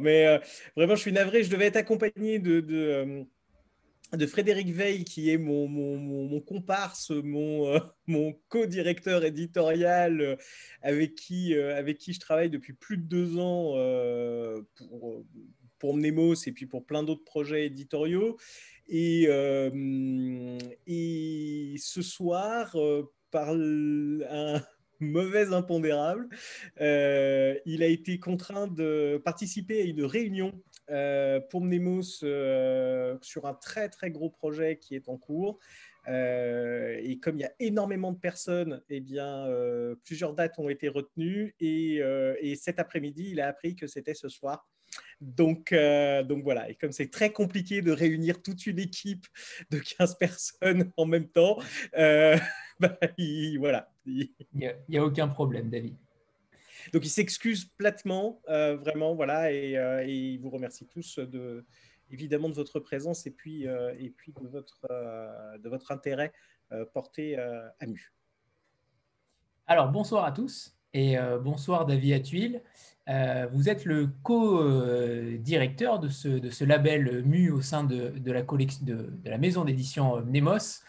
Mais vraiment, je suis navré. Je devais être accompagné de, de Frédéric Veil, qui est mon, mon, comparse, mon, mon co-directeur éditorial, avec, qui, avec qui je travaille depuis plus de deux ans pour, pour Mnemos et puis pour plein d'autres projets éditoriaux. Et, et ce soir, par un mauvais impondérable, il a été contraint de participer à une réunion euh, pour Mnemos euh, sur un très très gros projet qui est en cours. Euh, et comme il y a énormément de personnes, eh bien, plusieurs dates ont été retenues. Et, et cet après-midi, il a appris que c'était ce soir. Donc, voilà, et comme c'est très compliqué de réunir toute une équipe de 15 personnes en même temps, bah, voilà. Il n'y a, a, aucun problème, David. Donc, il s'excuse platement, euh, vraiment, voilà, euh, et, il vous remercie tous de, évidemment de votre présence et puis, euh, et puis de, votre, de votre intérêt porté à MU. Alors, bonsoir à tous et bonsoir David Atuil. vous êtes le co-directeur de ce, de ce label MU au sein de, de la, collection, de, de, la maison d'édition Nemos.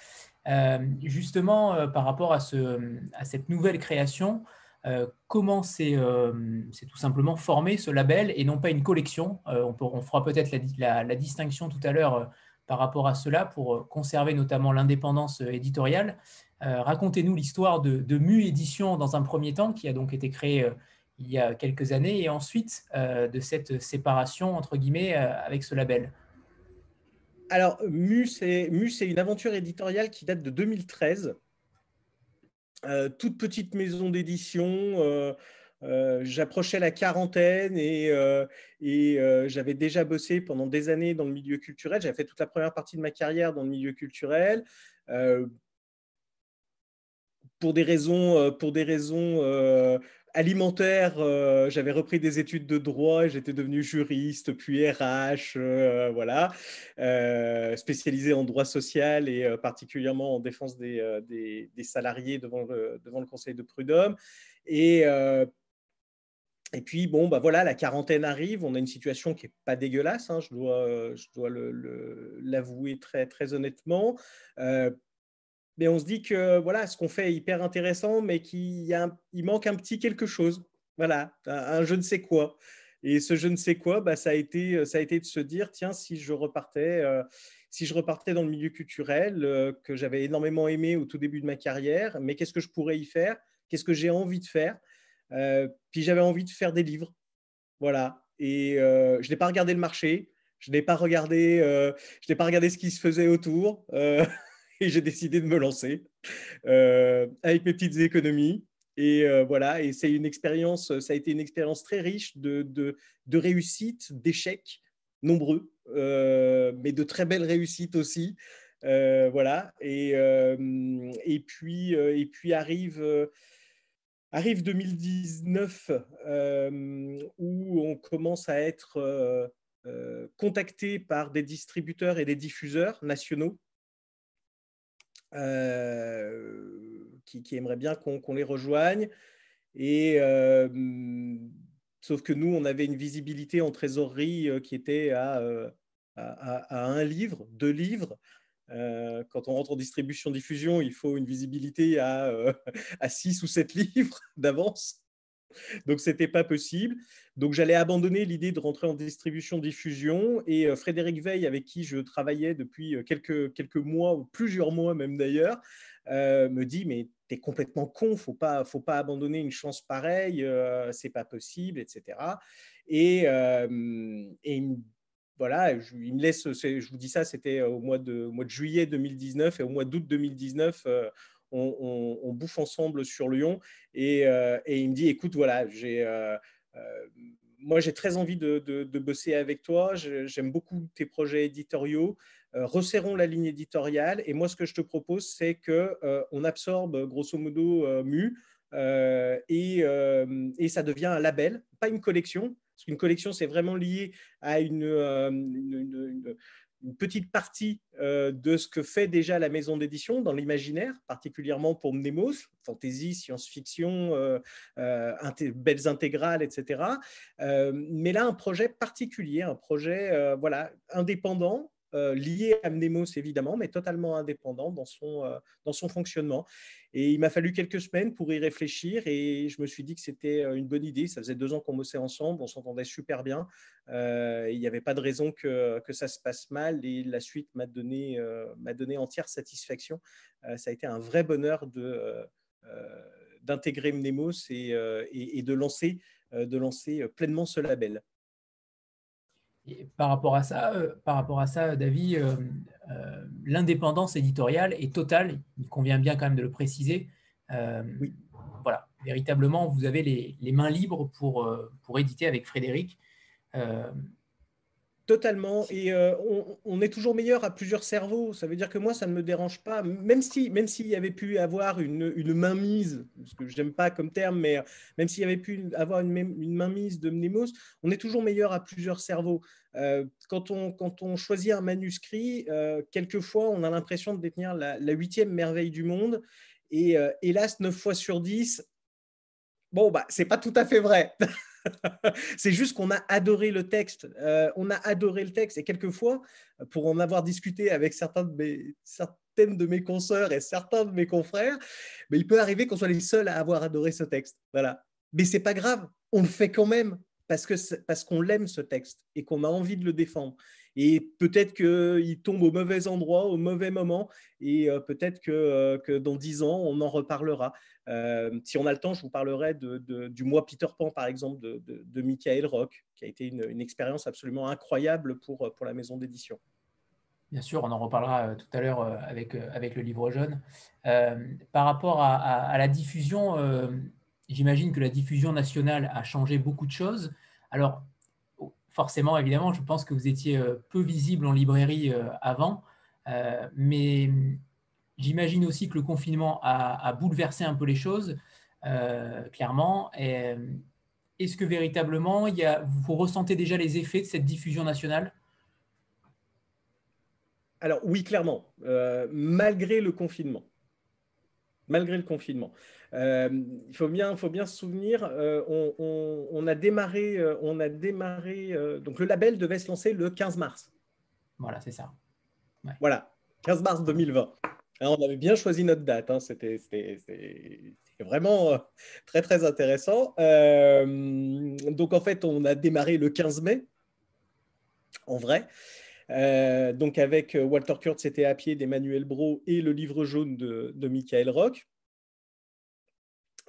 Justement, par rapport à, ce, à cette nouvelle création, euh, comment euh, c'est tout simplement formé ce label et non pas une collection. Euh, on, fera peut-être la, distinction tout à l'heure par rapport à cela pour conserver notamment l'indépendance éditoriale. Racontez-nous l'histoire de, de, Mu Édition dans un premier temps, qui a donc été créé il y a quelques années, et ensuite de cette séparation entre guillemets avec ce label. Alors, Mu, c'est une aventure éditoriale qui date de 2013. Euh, toute petite maison d'édition. Euh, euh, j'approchais la quarantaine et, j'avais déjà bossé pendant des années dans le milieu culturel. J'avais fait toute la première partie de ma carrière dans le milieu culturel. pour des raisons alimentaire, euh, j'avais repris des études de droit, j'étais devenu juriste, puis RH, euh, voilà, euh, spécialisé en droit social et particulièrement en défense des, des, salariés devant le, devant le Conseil de prud'homme. Et, et puis, bon, bah voilà, la quarantaine arrive, on a une situation qui n'est pas dégueulasse, hein, je dois, je dois l'avouer très, très honnêtement mais on se dit que voilà, ce qu'on fait est hyper intéressant, mais qu'il il manque un petit quelque chose. Voilà, un, je ne sais quoi. Et ce je ne sais quoi, bah, ça, a été, ça a été de se dire, tiens, si je repartais, euh, si je repartais dans le milieu culturel, euh, que j'avais énormément aimé au tout début de ma carrière, mais qu'est-ce que je pourrais y faire? Qu'est-ce que j'ai envie de faire? Euh, Puis j'avais envie de faire des livres. Voilà. Et je n'ai pas regardé le marché, je n'ai pas regardé, je n'ai pas regardé ce qui se faisait autour. et j'ai décidé de me lancer euh, avec mes petites économies. Et euh, voilà, et c'est une expérience, ça a été une expérience très riche de, de, réussites, d'échecs nombreux, euh, mais de très belles réussites aussi. voilà, et, et, puis, et puis arrive, arrive 2019 où on commence à être contacté par des distributeurs et des diffuseurs nationaux qui, qui, aimeraient bien qu'on les rejoigne. Et euh, sauf que nous, on avait une visibilité en trésorerie euh, qui était à, un livre, deux livres. quand on rentre en distribution-diffusion, il faut une visibilité à six ou sept livres d'avance. Donc, ce n'était pas possible. Donc, j'allais abandonner l'idée de rentrer en distribution-diffusion. Et euh, Frédéric Veil, avec qui je travaillais depuis euh, quelques, quelques mois, ou plusieurs mois même d'ailleurs, euh, me dit Mais tu es complètement con, faut pas, faut pas abandonner une chance pareille, c'est pas possible, etc. Et, voilà, je, il me laisse, je vous dis ça, c'était au mois de, mois de juillet 2019 et au mois d'août 2019, on, bouffe ensemble sur Lyon. Euh, et, il me dit, écoute, voilà, j'ai... Euh, euh, moi, j'ai très envie de, bosser avec toi. J'aime beaucoup tes projets éditoriaux. resserrons la ligne éditoriale. Et moi, ce que je te propose, c'est que on absorbe grosso modo Mu et, ça devient un label, pas une collection. Parce qu'une collection, c'est vraiment lié à une, une petite partie de ce que fait déjà la maison d'édition dans l'imaginaire, particulièrement pour Mnemos, fantasy, science-fiction, belles intégrales, etc. mais là, un projet particulier, un projet voilà, indépendant, lié à Mnemos évidemment, mais totalement indépendant dans son, dans son fonctionnement. Et il m'a fallu quelques semaines pour y réfléchir et je me suis dit que c'était euh, une bonne idée. Ça faisait deux ans qu'on bossait ensemble, on s'entendait super bien. Euh, il n'y avait pas de raison que, que, ça se passe mal et la suite m'a donné, euh, donné entière satisfaction. ça a été un vrai bonheur d'intégrer Mnemos et, et, de, lancer, de lancer pleinement ce label. Et par rapport à ça, par rapport à ça, David, euh, l'indépendance éditoriale est totale. Il convient bien quand même de le préciser. Euh, oui. Voilà, véritablement, vous avez les, mains libres pour, euh, pour éditer avec Frédéric. Totalement. Et on, est toujours meilleur à plusieurs cerveaux. Ça veut dire que moi, ça ne me dérange pas. Même si, même s'il y avait pu avoir une, une mainmise, ce que j'aime pas comme terme, mais même s'il y avait pu avoir une, une mainmise de Mnemos, on est toujours meilleur à plusieurs cerveaux. Euh, quand, on, quand on choisit un manuscrit, euh, quelquefois, on a l'impression de détenir la, huitième merveille du monde. Et euh, hélas, 9 fois sur 10, bon, bah, c'est pas tout à fait vrai. c'est juste qu'on a adoré le texte. on a adoré le texte. Et quelquefois, pour en avoir discuté avec certains de mes, certaines de mes consoeurs et certains de mes confrères, mais il peut arriver qu'on soit les seuls à avoir adoré ce texte. Voilà. Mais c'est pas grave, on le fait quand même parce qu'on parce qu'on l'aime ce texte et qu'on a envie de le défendre. Et peut-être qu'il tombe au mauvais endroit, au mauvais moment, et euh, peut-être que, euh, que, dans dix ans, on en reparlera. Euh, si on a le temps, je vous parlerai du mois Peter Pan, par exemple, de, Michael Rock, qui a été une, expérience absolument incroyable pour, pour la maison d'édition. Bien sûr, on en reparlera tout à l'heure avec, avec le livre jaune. par rapport à, la diffusion, J'imagine que la diffusion nationale a changé beaucoup de choses. Alors, forcément, évidemment, je pense que vous étiez euh, peu visible en librairie euh, avant, euh, mais j'imagine aussi que le confinement a, bouleversé un peu les choses, clairement. Est-ce que véritablement, il y a, vous ressentez déjà les effets de cette diffusion nationale? Alors oui, clairement, malgré le confinement. Malgré le confinement. Euh, il faut bien, faut bien se souvenir, euh, on, a démarré, euh, on a démarré donc le label devait se lancer le 15 mars. Voilà, c'est ça. Voilà, 15 mars 2020. On avait bien choisi notre date, hein. c'était vraiment très très intéressant. donc en fait, on a démarré le 15 mai, en vrai. donc avec Walter Kurtz, c'était à pied d'Emmanuel Bro et le livre jaune de, Michael Rock.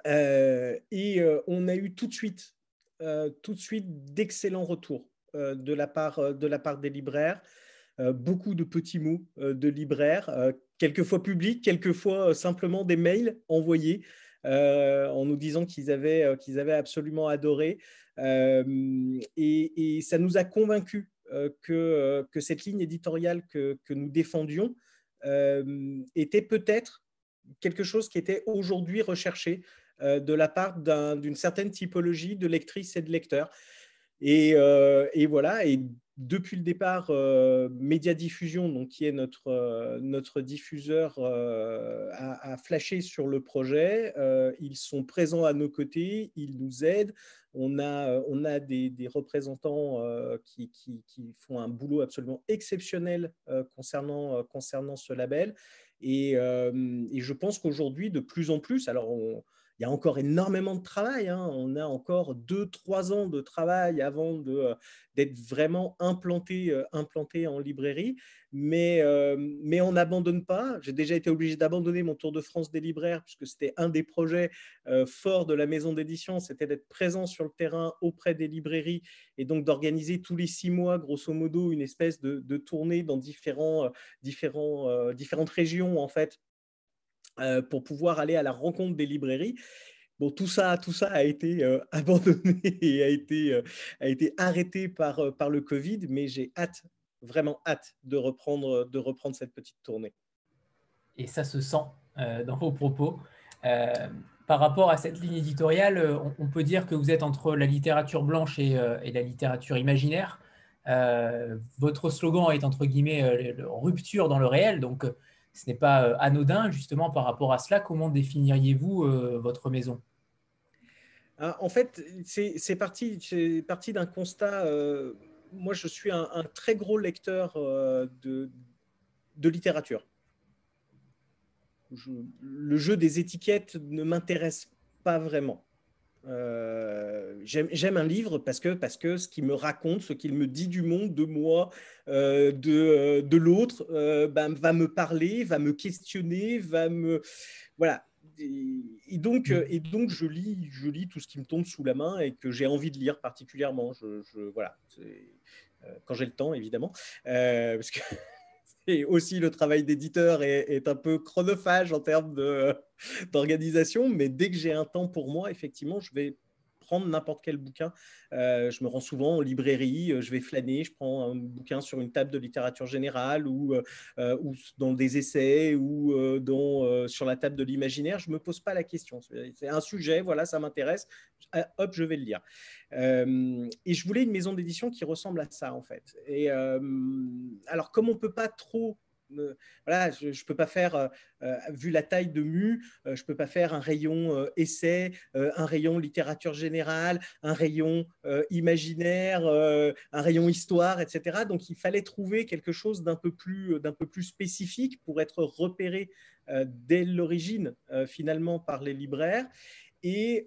Euh, et euh, on a eu tout de suite, euh, d'excellents retours de la part des libraires. Beaucoup de petits mots de libraires, quelquefois publics, quelquefois simplement des mails envoyés en nous disant qu'ils avaient, qu'ils avaient absolument adoré. Et, ça nous a convaincus que, que cette ligne éditoriale que, que nous défendions était peut-être quelque chose qui était aujourd'hui recherché euh, de la part d'une certaine typologie de lectrices et de lecteurs. Et, euh, voilà, et depuis le départ, euh, Média Diffusion, donc, qui est notre, notre diffuseur, a, flashé sur le projet. ils sont présents à nos côtés, ils nous aident. On a, on a des, représentants qui, qui, font un boulot absolument exceptionnel concernant, concernant ce label. Et, et je pense qu'aujourd'hui, de plus en plus, alors on, il y a encore énormément de travail. Hein. On a encore deux, trois ans de travail avant euh, d'être vraiment implanté, euh, en librairie. Mais, euh, mais on n'abandonne pas. J'ai déjà été obligé d'abandonner mon Tour de France des libraires, puisque c'était un des projets forts de la maison d'édition, c'était d'être présent sur le terrain auprès des librairies et donc d'organiser tous les six mois, grosso modo, une espèce de, tournée dans différentes régions, en fait, euh, pour pouvoir aller à la rencontre des librairies. Bon, tout ça, tout ça a été euh, abandonné et a été, euh, a été arrêté par, par le Covid, mais j'ai hâte, vraiment hâte de reprendre, de reprendre cette petite tournée. Et ça se sent dans vos propos. par rapport à cette ligne éditoriale, on, peut dire que vous êtes entre la littérature blanche et, et la littérature imaginaire. votre slogan est entre guillemets rupture dans le réel, donc ce n'est pas anodin justement par rapport à cela. Comment définiriez-vous votre maison? Ah, En fait, c'est parti, parti d'un constat. moi, je suis un, très gros lecteur de, de littérature le jeu des étiquettes ne m'intéresse pas vraiment. Euh, j'aime un livre parce que, parce que ce qu'il me raconte, ce qu'il me dit du monde, de moi, euh, de, euh, de l'autre, ben, va me parler, va me questionner, va me... Voilà. Et, donc, mm. et donc je, lis, je lis tout ce qui me tombe sous la main et que j'ai envie de lire particulièrement. Je, je voilà. Quand j'ai le temps, évidemment. parce que et aussi le travail d'éditeur est, un peu chronophage en termes d'organisation, mais dès que j'ai un temps pour moi, effectivement, je vais prendre n'importe quel bouquin. Euh, je me rends souvent en librairie, euh, je vais flâner, je prends un bouquin sur une table de littérature générale ou, euh, dans des essais ou sur la table de l'imaginaire. Je ne me pose pas la question. C'est un sujet, voilà, ça m'intéresse. Hop, je vais le lire. et je voulais une maison d'édition qui ressemble à ça, en fait. Et alors, comme on ne peut pas trop voilà, je ne peux pas faire, euh, euh, vu la taille de Mu, euh, je ne peux pas faire un rayon essai, un rayon littérature générale, un rayon imaginaire, un rayon histoire, etc. Donc il fallait trouver quelque chose d'un peu, plus, peu plus spécifique pour être repéré dès l'origine finalement par les libraires. Et,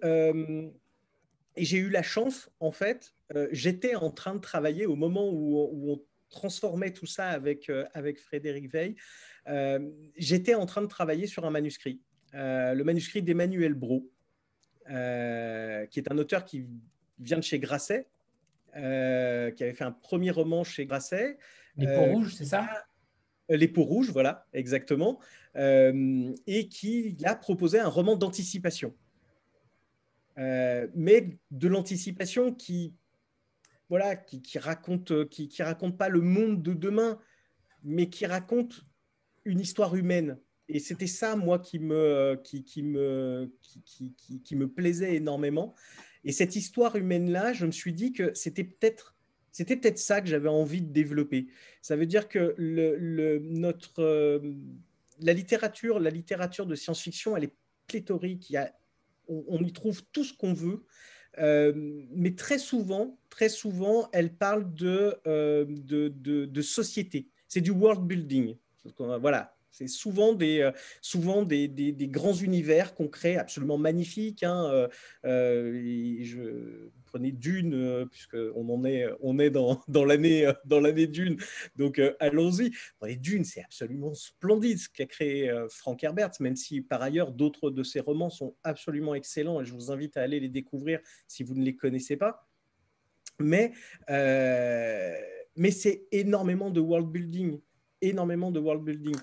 et j'ai eu la chance, en fait, j'étais en train de travailler au moment où, où on transformait tout ça avec, euh, avec Frédéric Veil, euh, j'étais en train de travailler sur un manuscrit, euh, le manuscrit d'Emmanuel Bro, qui est un auteur qui vient de chez Grasset, qui avait fait un premier roman chez Grasset. Les peaux rouges, c'est ça? Les peaux rouges, voilà, exactement. et qui a proposé un roman d'anticipation. mais de l'anticipation qui voilà, qui, qui raconte, euh, qui, raconte pas le monde de demain, mais qui raconte une histoire humaine. Et c'était ça, moi, qui me, qui, me, qui, me plaisait énormément. Et cette histoire humaine-là, je me suis dit que c'était peut-être c'était peut-être ça que j'avais envie de développer. Ça veut dire que le, le, notre, euh, la littérature, la littérature de science-fiction, elle est pléthorique. Il y a, on, y trouve tout ce qu'on veut. Euh, mais très souvent, très souvent, elle parle de, euh, de, de, société. C'est du world building. Voilà, c'est souvent des, euh, souvent des, des, grands univers qu'on crée absolument magnifiques. Hein. je prenais Dune, puisqu'on en est, on est dans, dans l'année Dune. Donc allons-y. Les Dune, c'est absolument splendide ce qu'a créé Frank Herbert, même si par ailleurs d'autres de ses romans sont absolument excellents et je vous invite à aller les découvrir si vous ne les connaissez pas. Mais, mais c'est énormément de world building énormément de world building.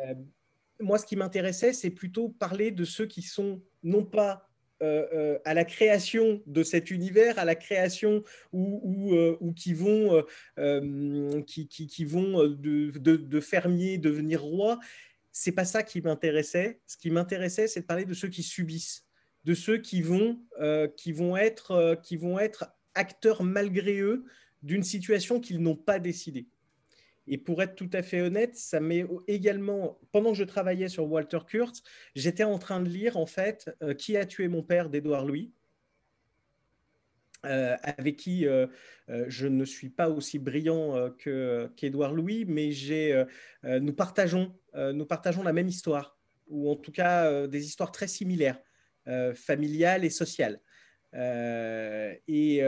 Euh, moi, ce qui m'intéressait, c'est plutôt parler de ceux qui sont non pas euh, euh, à la création de cet univers, à la création ou, qui vont, qui, qui, vont de, de, fermiers devenir rois. C'est pas ça qui m'intéressait. Ce qui m'intéressait, c'est de parler de ceux qui subissent, de ceux qui vont, qui vont, être, qui vont être acteurs malgré eux d'une situation qu'ils n'ont pas décidée. Et pour être tout à fait honnête, ça m'est également, pendant que je travaillais sur Walter Kurtz, j'étais en train de lire en fait euh, Qui a tué mon père d'Edouard Louis, euh, avec qui euh, je ne suis pas aussi brillant qu'Edouard Louis, mais nous, partageons, nous partageons la même histoire, ou en tout cas des histoires très similaires, familiales et sociales. et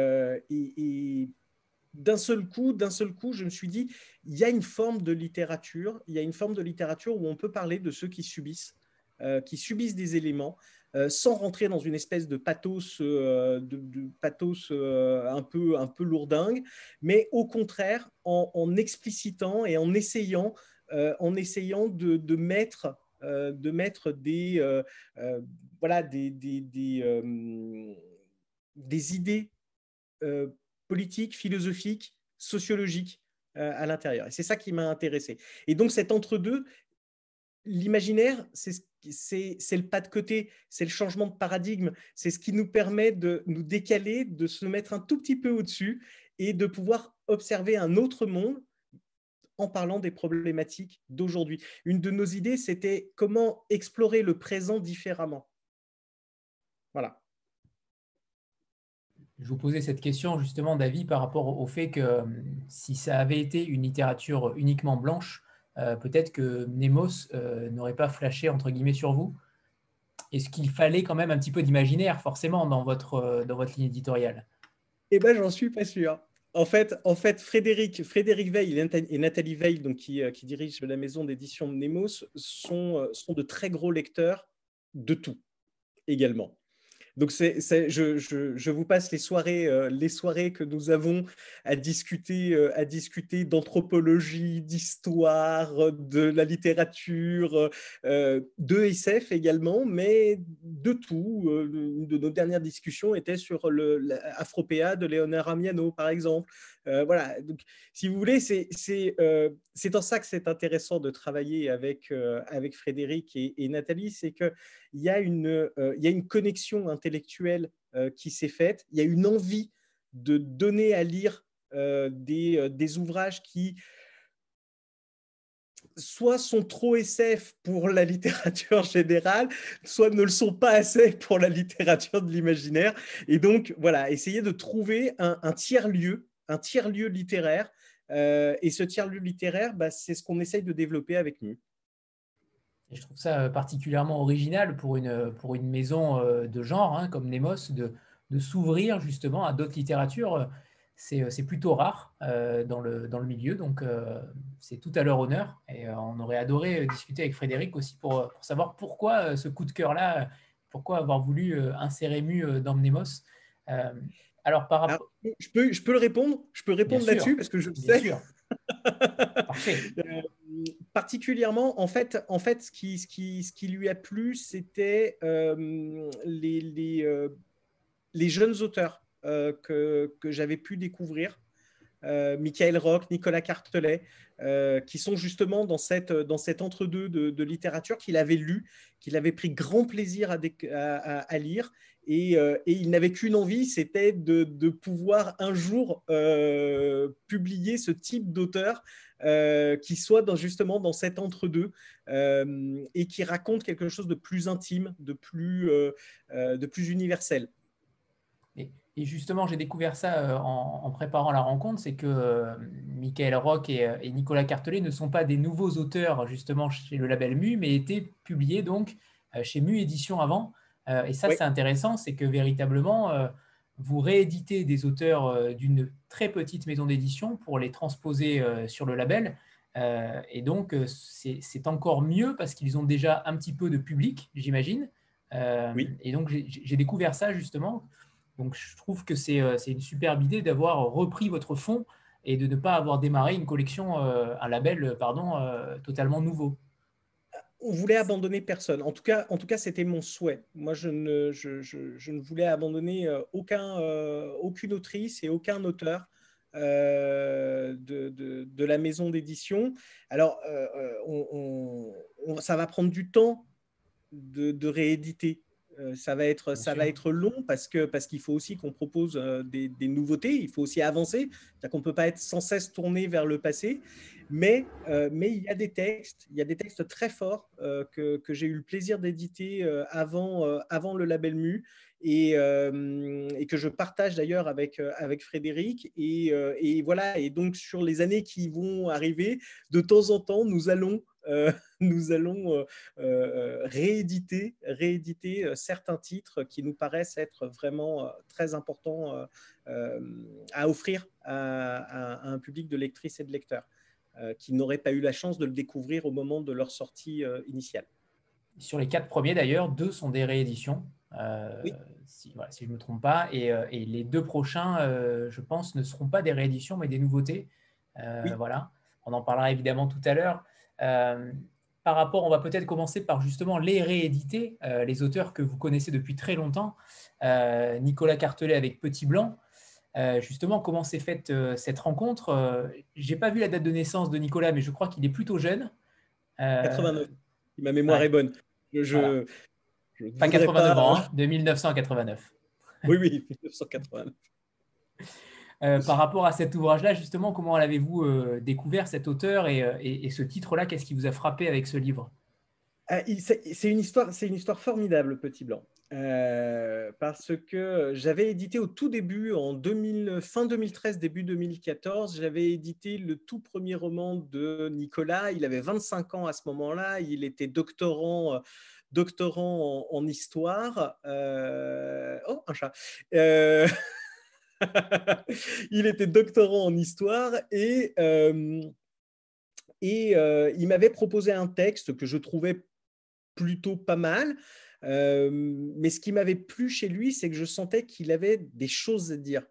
d'un seul coup, d'un seul coup, je me suis dit, il y a une forme de littérature, il y a une forme de littérature où on peut parler de ceux qui subissent, euh, qui subissent des éléments, euh, sans rentrer dans une espèce de pathos, euh, de, pathos un peu un peu lourdingue, mais au contraire en, explicitant et en essayant, en essayant de, mettre de mettre des voilà des, des, des, des idées politique, philosophique, sociologique euh, à l'intérieur. Et c'est ça qui m'a intéressé. Et donc cet entre-deux, l'imaginaire, c'est le pas de côté, c'est le changement de paradigme, c'est ce qui nous permet de nous décaler, de se mettre un tout petit peu au-dessus et de pouvoir observer un autre monde en parlant des problématiques d'aujourd'hui. Une de nos idées, c'était comment explorer le présent différemment. Voilà. Je vous posais cette question justement, David, par rapport au fait que euh, si ça avait été une littérature uniquement blanche, euh, peut-être que Nemos euh, n'aurait pas flashé entre guillemets sur vous. Est-ce qu'il fallait quand même un petit peu d'imaginaire forcément dans votre, dans votre ligne éditoriale? Eh bien, j'en suis pas sûr. En fait, en fait Frédéric, Frédéric Veil et Nathalie Veil, donc, qui, qui dirigent la maison d'édition Nemos, sont, sont de très gros lecteurs de tout également. Donc, je, vous passe les soirées, euh, les soirées que nous avons à discuter, euh, discuter d'anthropologie, d'histoire, de la littérature, euh, de SF également, mais de tout. une de nos dernières discussions était sur le de Léonard Amiano, par exemple. Voilà. Donc, si vous voulez, c'est en ça que c'est intéressant de travailler avec, avec Frédéric et, Nathalie, c'est que il y a une, euh, il y a une connexion intellectuelle euh, qui s'est faite, il y a une envie de donner à lire euh, des, des, ouvrages qui soit sont trop SF pour la littérature générale, soit ne le sont pas assez pour la littérature de l'imaginaire. Et donc, voilà, essayer de trouver un, tiers-lieu, un tiers-lieu littéraire. et ce tiers-lieu littéraire, bah, c'est ce qu'on essaye de développer avec nous. Je trouve ça euh, particulièrement original pour une, maison euh, de genre hein, comme Nemos de, s'ouvrir justement à d'autres littératures. C'est euh, plutôt rare dans, le, milieu, donc c'est tout à leur honneur. Et on aurait adoré discuter avec Frédéric aussi pour, pour savoir pourquoi ce coup de cœur-là, pourquoi avoir voulu insérer Mu dans Nemos. Alors, par rapport... je, peux, je peux le répondre Je peux répondre là-dessus parce que je sais. Sûr. particulièrement, en fait, en fait ce, qui, ce, qui, ce qui lui a plu, c'était euh, les, les, euh, les, jeunes auteurs euh, que, que j'avais pu découvrir. Michael Rock, Nicolas Cartelet, qui sont justement dans, cette, dans cet entre-deux de, de, littérature qu'il avait lu, qu'il avait pris grand plaisir à, à, à lire et, et, il n'avait qu'une envie, c'était de, pouvoir un jour publier ce type d'auteur euh, qui soit justement dans cet entre-deux euh, et qui raconte quelque chose de plus intime, de plus, euh, de plus universel. Et, justement, j'ai découvert ça en, préparant la rencontre, c'est que Michael Rock et, Nicolas Cartelet ne sont pas des nouveaux auteurs justement chez le label Mu, mais étaient publiés donc chez Mu Édition avant. Et ça, c'est intéressant, c'est que véritablement, vous rééditez des auteurs euh, d'une très petite maison d'édition pour les transposer euh, sur le label. Euh, et donc, c'est encore mieux parce qu'ils ont déjà un petit peu de public, j'imagine. oui. Et donc, j'ai découvert ça justement. Donc, je trouve que c'est une superbe idée d'avoir repris votre fonds et de ne pas avoir démarré une collection, un label, pardon, totalement nouveau on voulait abandonner personne. En tout cas, c'était mon souhait. Moi, je ne, je, ne voulais abandonner euh, euh, aucune autrice et aucun auteur euh, de, de, la maison d'édition. Alors, on, ça va prendre du temps de, rééditer. Ça va être, ça va être long parce que parce qu'il faut aussi qu'on propose des, des, nouveautés. Il faut aussi avancer. C'est-à-dire qu'on peut pas être sans cesse tourné vers le passé. Mais, euh, mais il y a des textes, il y a des textes très forts euh, que, que j'ai eu le plaisir d'éditer euh, avant, avant le label Mu et, et que je partage d'ailleurs avec, avec Frédéric. Et, et, voilà, et donc sur les années qui vont arriver, de temps en temps, nous allons, nous allons rééditer, rééditer certains titres qui nous paraissent être vraiment très importants à offrir à, à un public de lectrices et de lecteurs. Euh, qui n'auraient pas eu la chance de le découvrir au moment de leur sortie euh, initiale. Sur les quatre premiers, d'ailleurs, deux sont des rééditions, euh, si, je ne me trompe pas. Et, les deux prochains, je pense, ne seront pas des rééditions, mais des nouveautés. Voilà. On en parlera évidemment tout à l'heure. Par rapport, on va peut-être commencer par justement les rééditer, les auteurs que vous connaissez depuis très longtemps. Nicolas Cartelet avec Petit Blanc, euh, justement, comment s'est faite euh, cette rencontre? Euh, J'ai pas vu la date de naissance de Nicolas, mais je crois qu'il est plutôt jeune. 89. si ma mémoire est bonne. Je, pas 89 ans, hein, de 1989. Oui, oui, 1989. Euh, par rapport à cet ouvrage-là, justement, comment l'avez-vous euh, découvert, cet auteur euh, et, ce titre-là? Qu'est-ce qui vous a frappé avec ce livre? C'est une, histoire, une histoire formidable, Petit Blanc. parce que j'avais édité au tout début, en 2000, fin 2013, début 2014, j'avais édité le tout premier roman de Nicolas. Il avait 25 ans à ce moment-là. Il était doctorant doctorant en, histoire. Oh, un chat. il était doctorant en histoire et, euh, et euh, il m'avait proposé un texte que je trouvais plutôt pas mal. Euh, mais ce qui m'avait plu chez lui, c'est que je sentais qu'il avait des choses à dire.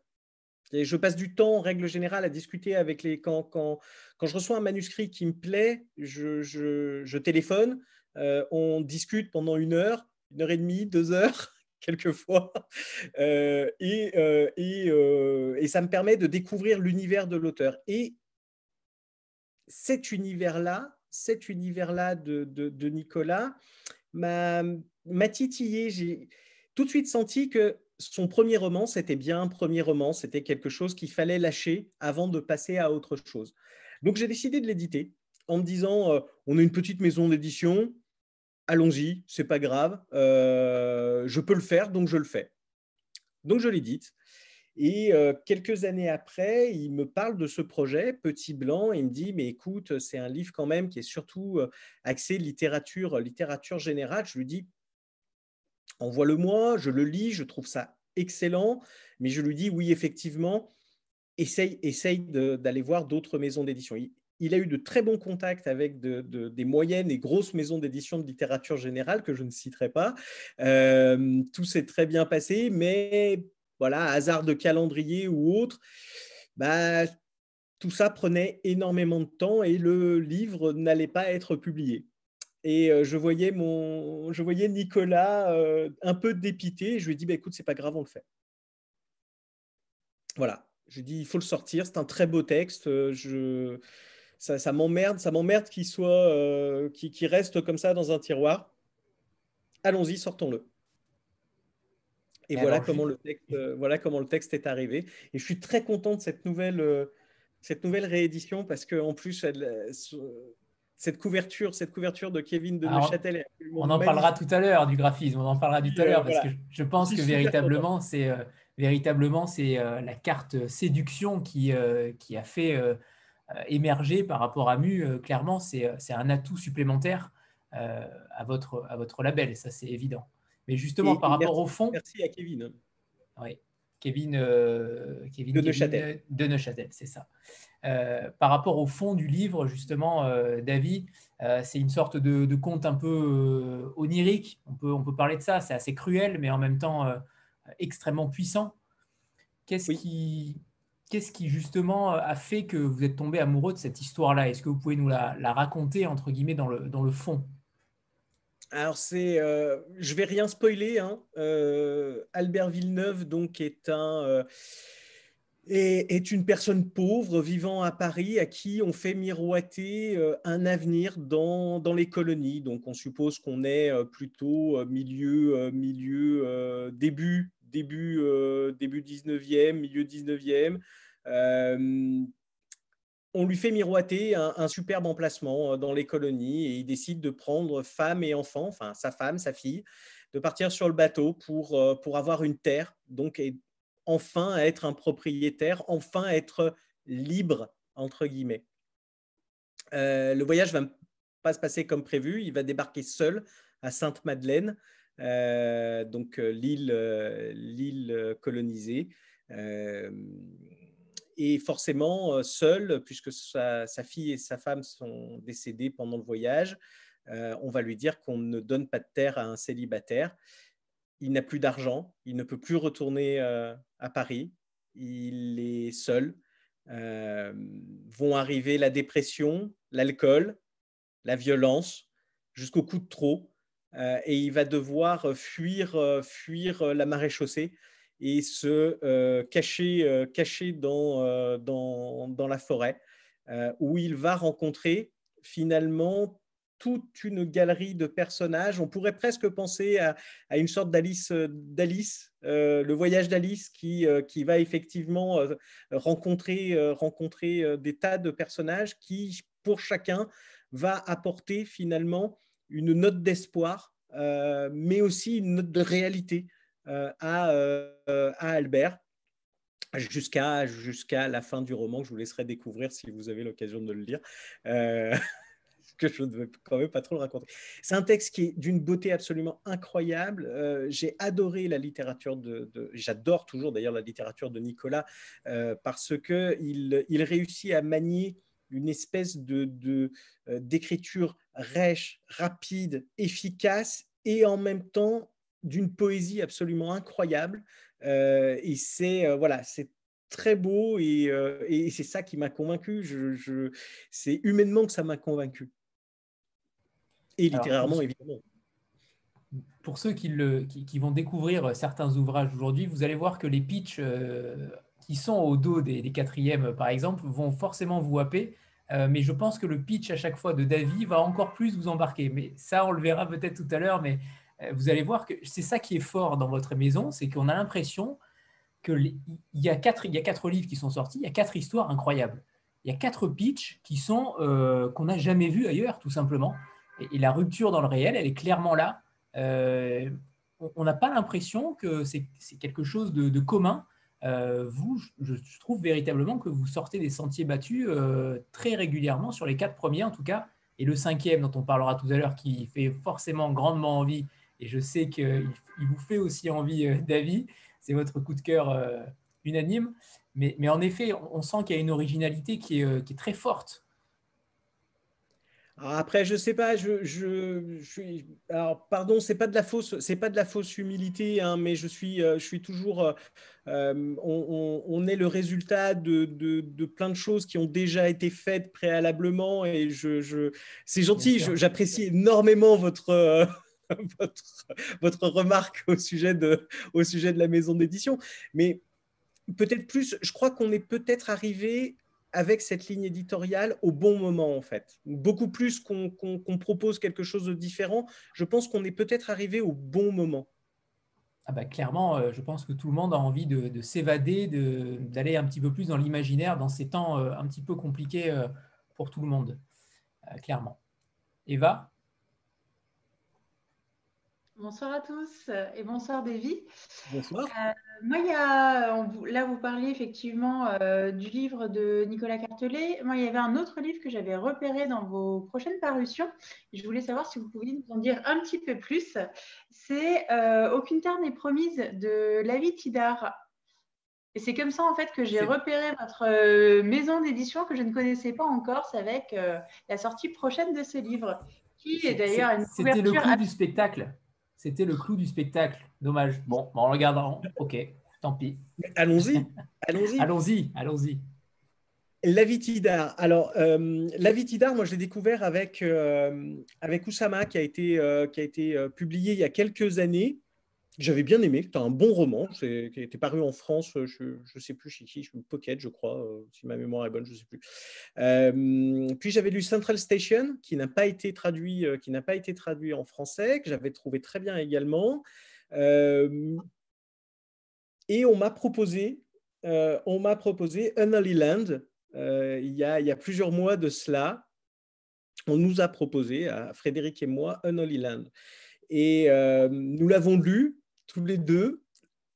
Et je passe du temps, en règle générale, à discuter avec les. Quand, quand, quand je reçois un manuscrit qui me plaît, je, je, je téléphone, on discute pendant une heure, une heure et demie, deux heures. quelquefois. Euh, et, euh, euh, et, ça me permet de découvrir l'univers de l'auteur. Et cet univers-là, cet univers-là de, de, Nicolas m'a titillé. J'ai tout de suite senti que son premier roman, c'était bien un premier roman, c'était quelque chose qu'il fallait lâcher avant de passer à autre chose. Donc j'ai décidé de l'éditer en me disant, on est une petite maison d'édition, allons-y, c'est pas grave, euh, je peux le faire, donc je le fais. Donc je l'édite. Et euh, quelques années après, il me parle de ce projet, Petit Blanc, et il me dit, mais écoute, c'est un livre quand même qui est surtout euh, axé littérature, littérature générale. Je lui dis, envoie-le-moi, je le lis, je trouve ça excellent, mais je lui dis, oui, effectivement, essaye, essaye d'aller voir d'autres maisons d'édition a eu de très bons contacts avec des moyennes et grosses maisons d'édition de littérature générale que je ne citerai pas. Euh, tout s'est très bien passé, mais voilà, hasard de calendrier ou autre, bah, tout ça prenait énormément de temps et le livre n'allait pas être publié. Et euh, je voyais, mon, je voyais Nicolas euh, un peu dépité. Je lui ai dit, bah, écoute, c'est pas grave, on le fait. Voilà, je dis, il faut le sortir. C'est un très beau texte. Je, ça, m'emmerde, ça m'emmerde qu'il soit, euh, reste comme ça dans un tiroir. Allons-y, sortons-le. Et, voilà, comment le texte, euh, voilà comment le texte est arrivé. Et je suis très content de cette nouvelle, euh, cette nouvelle réédition parce qu'en plus, cette couverture, cette couverture de Kevin de Neuchâtel. On en parlera tout à l'heure du graphisme, on en parlera tout à l'heure parce que je pense que véritablement, c'est véritablement c'est la carte séduction qui, qui a fait euh, émerger par rapport à Mu, euh, clairement, euh, c'est un atout supplémentaire à, votre, à votre label, ça c'est évident. Mais justement, par rapport au fond. Merci à Kevin. Oui, Kevin, Kevin, de Neuchâtel. De Neuchâtel, c'est ça. par rapport au fond du livre, justement, David, c'est une sorte de, conte un peu onirique. On peut, on peut parler de ça. C'est assez cruel, mais en même temps extrêmement puissant. Qu'est-ce qui, qu'est-ce qui justement a fait que vous êtes tombé amoureux de cette histoire-là? Est-ce que vous pouvez nous la, raconter, entre guillemets, dans le, dans le fond? Alors c'est, euh, je vais rien spoiler. Hein. Euh, Albert Villeneuve donc est un euh, est, une personne pauvre vivant à Paris à qui on fait miroiter un avenir dans, dans, les colonies. Donc on suppose qu'on est plutôt milieu milieu début début, euh, début 19e, milieu 19e. Euh, on lui fait miroiter un, superbe emplacement euh, dans les colonies et il décide de prendre femme et enfant, enfin sa femme, sa fille, de partir sur le bateau pour, pour avoir une terre, donc et enfin être un propriétaire, enfin être libre, entre guillemets. le voyage va pas se passer comme prévu, il va débarquer seul à Sainte-Madeleine donc euh, l'île, euh, colonisée. et forcément seul, puisque sa, fille et sa femme sont décédées pendant le voyage, on va lui dire qu'on ne donne pas de terre à un célibataire. Il n'a plus d'argent, il ne peut plus retourner à Paris, il est seul. vont arriver la dépression, l'alcool, la violence, jusqu'au coup de trop. Euh, et il va devoir fuir, euh, fuir euh, la marée chaussée et se cacher, cacher dans, dans, la forêt, où il va rencontrer finalement toute une galerie de personnages. On pourrait presque penser à, une sorte d'Alice, d'Alice le voyage d'Alice qui, qui va effectivement rencontrer, rencontrer des tas de personnages qui, pour chacun, va apporter finalement une note d'espoir, mais aussi une note de réalité à, à Albert jusqu'à jusqu'à la fin du roman que je vous laisserai découvrir si vous avez l'occasion de le lire. Euh, que je ne vais quand même pas trop le raconter. C'est un texte qui est d'une beauté absolument incroyable. Euh, j'ai adoré la littérature de, j'adore toujours d'ailleurs la littérature de Nicolas euh, parce que il, réussit à manier une espèce de d'écriture rêche, rapide, efficace et en même temps d'une poésie absolument incroyable. Euh, et c'est euh, voilà, c'est très beau et, euh, et c'est ça qui m'a convaincu. Je, c'est humainement que ça m'a convaincu. Et littérairement, évidemment. Pour ceux qui, le, qui, vont découvrir certains ouvrages aujourd'hui, vous allez voir que les pitchs qui sont au dos des, quatrièmes, par exemple, vont forcément vous happer. mais je pense que le pitch à chaque fois de David va encore plus vous embarquer. Mais ça, on le verra peut-être tout à l'heure. Mais euh, vous allez voir que c'est ça qui est fort dans votre maison, c'est qu'on a l'impression qu'il y, a quatre, il y a quatre livres qui sont sortis, il y a quatre histoires incroyables. Il y a quatre pitchs qui sont euh, qu'on n'a jamais vus ailleurs, tout simplement. Et, la rupture dans le réel, elle est clairement là. Euh, on n'a pas l'impression que c'est quelque chose de, commun. Vous, je, trouve véritablement que vous sortez des sentiers battus très régulièrement sur les quatre premiers, en tout cas. Et le cinquième, dont on parlera tout à l'heure, qui fait forcément grandement envie, et je sais qu'il vous fait aussi envie, euh, David. C'est votre coup de cœur euh, unanime. Mais, en effet, on sent qu'il y a une originalité euh, qui est très forte. Après, je sais pas, je, je, suis. Alors, pardon, c'est pas de la fausse, c'est pas de la fausse humilité, hein, mais je suis, je suis toujours. on, on, est le résultat de, de, de, plein de choses qui ont déjà été faites préalablement, et je, je c'est gentil. J'apprécie énormément votre votre, remarque au sujet, de, au sujet de la maison d'édition. Mais peut-être plus, je crois qu'on est peut-être arrivé avec cette ligne éditoriale au bon moment, en fait. Beaucoup plus qu'on propose quelque chose de différent, je pense qu'on est peut-être arrivé au bon moment. Ah bah, clairement, euh, je pense que tout le monde a envie de, s'évader, d'aller un petit peu plus dans l'imaginaire dans ces temps euh, un petit peu compliqués euh, pour tout le monde, clairement. Eva? Bonsoir à tous et bonsoir Davy. Bonsoir. Euh, moi, il y a, là, vous parliez effectivement euh, du livre de Nicolas Cartelet. Moi, il y avait un autre livre que j'avais repéré dans vos prochaines parutions. Je voulais savoir si vous pouviez nous en dire un petit peu plus. C'est euh, Aucune terre n'est promise de Lavi Tidar. Et c'est comme ça en fait que j'ai repéré votre maison d'édition que je ne connaissais pas encore. C'est avec la sortie prochaine de ce livre, qui est, d'ailleurs une C'était le coup du spectacle. C'était le clou du spectacle. Dommage. Bon, en regardant, ok, tant pis. Allons-y. Allons-y. allons-y. Allons-y. L'Avitidar. Alors, euh, l'Avitidar, moi, je l'ai découvert avec, euh, avec Oussama, qui a été, euh, qui a été euh, publié il y a quelques années j'avais bien aimé. C'était un bon roman qui été paru en France, euh, je ne sais plus chez qui, Pocket, je crois, euh, si ma mémoire est bonne, je ne sais plus. Euh, puis j'avais lu Central Station, qui n'a pas été traduit, pas été traduit en français, que j'avais trouvé très bien également. et on m'a proposé, on m'a proposé Unholy Land il y a plusieurs mois de cela. On nous a proposé, à Frédéric et moi, Unholy Land. Et nous l'avons lu, tous les deux.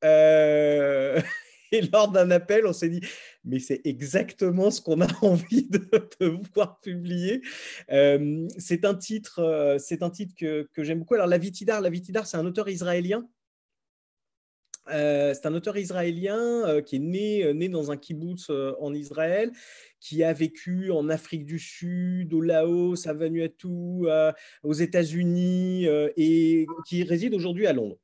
Euh, et lors d'un appel, on s'est dit, mais c'est exactement ce qu'on a envie de, voir publier. Euh, c'est un titre, euh, c'est un titre que, que j'aime beaucoup. Alors, La Vitidar, La Vitidar, c'est un auteur israélien. c'est un auteur israélien qui est né, né dans un kibbutz en Israël, qui a vécu en Afrique du Sud, au Laos, à Vanuatu, aux États-Unis et qui réside aujourd'hui à Londres.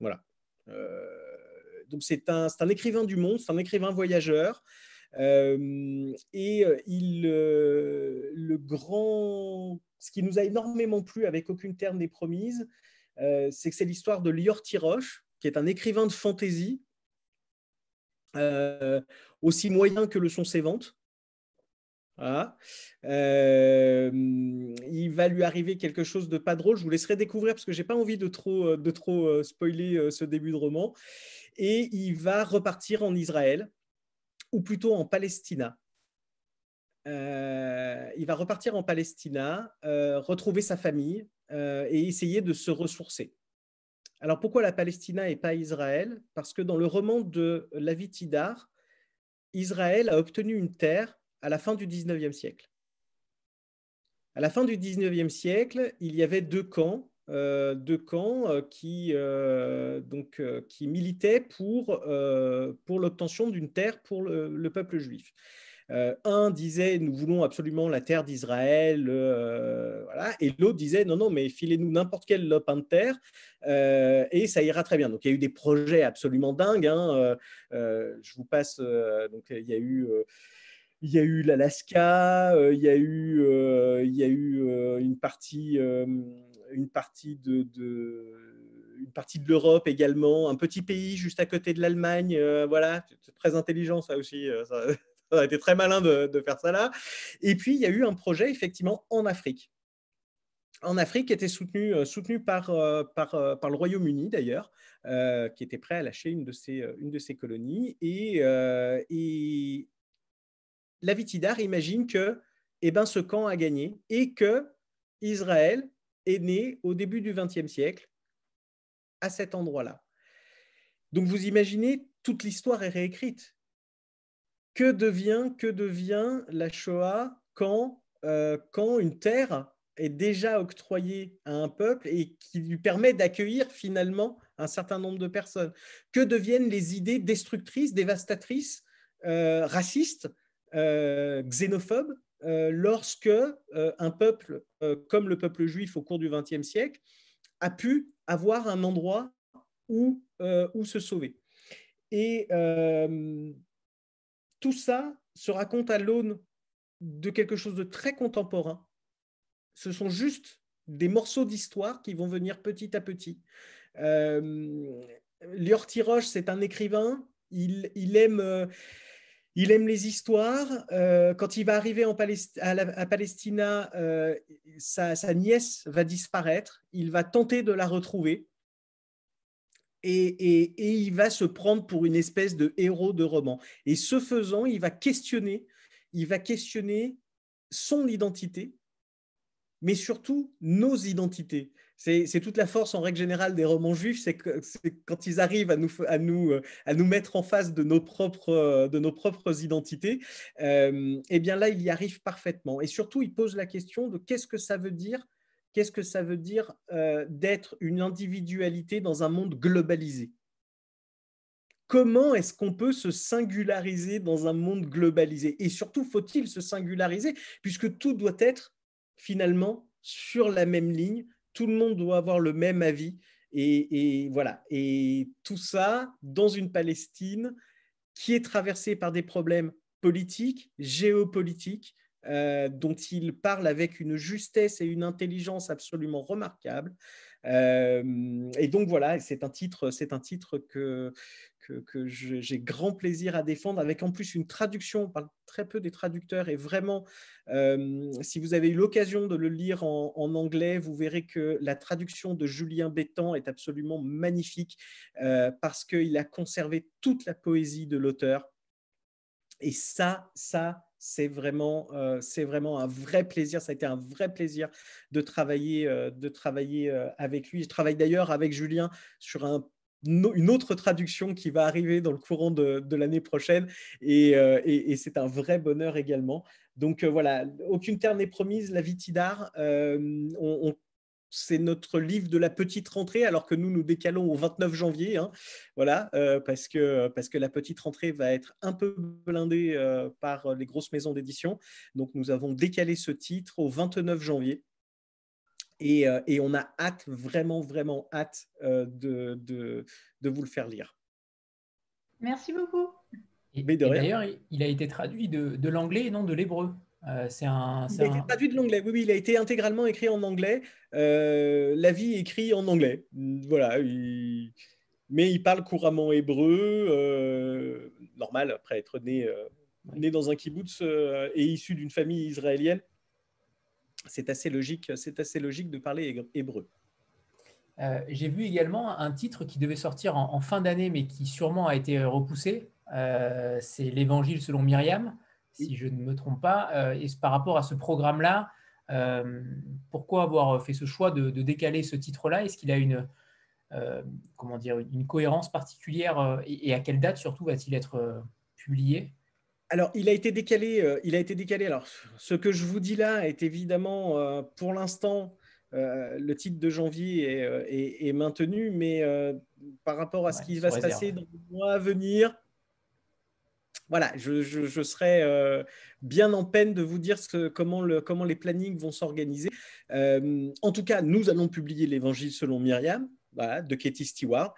Voilà. Euh, donc c'est un, écrivain du monde, c'est un écrivain voyageur. Euh, et euh, il, le grand, ce qui nous a énormément plu avec aucune terme des promises, c'est que c'est l'histoire de Lior Tiroche, qui est un écrivain de fantaisie, aussi moyen que le sont ses ventes. Il va lui arriver quelque chose de pas drôle. Je vous laisserai découvrir parce que j'ai pas envie de trop, de trop spoiler ce début de roman. Et il va repartir en Israël, ou plutôt en Palestina. il va repartir en Palestina, retrouver sa famille et essayer de se ressourcer. Alors pourquoi la Palestina et pas Israël? Parce que dans le roman de Lavitidar, Israël a obtenu une terre à la fin du 19e siècle. À la fin du 19e siècle, il y avait deux camps, euh, deux camps euh, qui, euh, donc, qui militaient pour, pour l'obtention d'une terre pour le, peuple juif. un disait nous voulons absolument la terre d'Israël, voilà, et l'autre disait non, non, mais filez-nous n'importe quel lopin de terre et ça ira très bien. Donc il y a eu des projets absolument dingues. Hein, je vous passe, donc il y a eu il y a eu l'Alaska, euh, il y a eu, euh, il y a eu euh, une partie, une partie de, une partie de l'Europe également, un petit pays juste à côté de l'Allemagne. voilà, c'est très intelligent ça aussi. Ça, a été très malin de, de, faire ça là. Et puis il y a eu un projet effectivement en Afrique. En Afrique, qui était soutenu, soutenu par, par, par le Royaume-Uni d'ailleurs, qui était prêt à lâcher une de ses, une de ses colonies. Et, et, la Vitidar imagine que eh ben, ce camp a gagné et que Israël est né au début du XXe siècle à cet endroit-là. Donc vous imaginez, toute l'histoire est réécrite. Que devient, que devient la Shoah quand, euh, une terre est déjà octroyée à un peuple et qui lui permet d'accueillir finalement un certain nombre de personnes? Que deviennent les idées destructrices, dévastatrices, euh, racistes xénophobe euh, lorsque euh, un peuple comme le peuple juif au cours du XXe siècle a pu avoir un endroit où, où se sauver. Et tout ça se raconte à l'aune de quelque chose de très contemporain. Ce sont juste des morceaux d'histoire qui vont venir petit à petit. Euh, Lior Tiroche, c'est un écrivain. Il, il aime, il aime les histoires. Euh, quand il va arriver en à, Palestina, euh, sa, nièce va disparaître. Il va tenter de la retrouver. Et, il va se prendre pour une espèce de héros de roman. Et ce faisant, il va questionner, il va questionner son identité, mais surtout nos identités c'est toute la force en règle générale des romans juifs, c'est quand ils arrivent euh, à nous mettre en face de nos propres, euh, identités, euh, eh bien là, il y arrive parfaitement. Et surtout, il pose la question de qu'est-ce que ça veut dire Qu'est-ce que ça veut dire d'être une individualité dans un monde globalisé? Comment est-ce qu'on peut se singulariser dans un monde globalisé? Et surtout, faut-il se singulariser puisque tout doit être finalement sur la même ligne, tout le monde doit avoir le même avis. Et, voilà. Et tout ça dans une Palestine qui est traversée par des problèmes politiques, géopolitiques, euh, dont il parle avec une justesse et une intelligence absolument remarquables. Euh, et donc voilà, c'est un titre, c'est un titre que, que, j'ai grand plaisir à défendre, avec en plus une traduction, on parle très peu des traducteurs, et vraiment, euh, si vous avez eu l'occasion de le lire en, anglais, vous verrez que la traduction de Julien Bétan est absolument magnifique, euh, parce qu'il a conservé toute la poésie de l'auteur. Et ça, ça, c'est vraiment, euh, vraiment un vrai plaisir. Ça a été un vrai plaisir de travailler, de travailler avec lui. Je travaille d'ailleurs avec Julien sur un une autre traduction qui va arriver dans le courant de, l'année prochaine euh, et, c'est un vrai bonheur également. Donc euh, voilà, aucune terre n'est promise, la Vitidar. Euh, c'est notre livre de la petite rentrée, alors que nous nous décalons au 29 janvier, hein. voilà, parce, que, parce que la petite rentrée va être un peu blindée par les grosses maisons d'édition. Donc nous avons décalé ce titre au 29 janvier. Euh, et, on a hâte, vraiment, vraiment hâte euh, de, de, vous le faire lire. Merci beaucoup. Et, d'ailleurs, il a été traduit de, de l'anglais et non de l'hébreu. Euh, c'est un, il a été traduit de l'anglais. Oui, oui, il a été intégralement écrit en anglais. la vie écrit en anglais. Voilà. Mais il parle couramment hébreu. normal, après être né né dans un kibbutz et issu d'une famille israélienne, c'est assez logique, c'est assez logique de parler hébreu. Euh, j'ai vu également un titre qui devait sortir en, fin d'année, mais qui sûrement a été repoussé. Euh, c'est l'Évangile selon Myriam, si je ne me trompe pas. Euh, et par rapport à ce programme-là, pourquoi avoir fait ce choix de, décaler ce titre-là? Est-ce qu'il a une, comment dire, une cohérence particulière et, à quelle date surtout va-t-il être publié? Alors, il a été décalé. il a été décalé. Alors, ce que je vous dis là est évidemment, pour l'instant, euh, le titre de janvier est, euh, maintenu, mais euh, par rapport à ce qui va se passer dans les mois à venir, voilà, je, serai bien en peine de vous dire comment, les plannings vont s'organiser. en tout cas, nous allons publier l'Évangile selon Myriam. De Katie Stewart,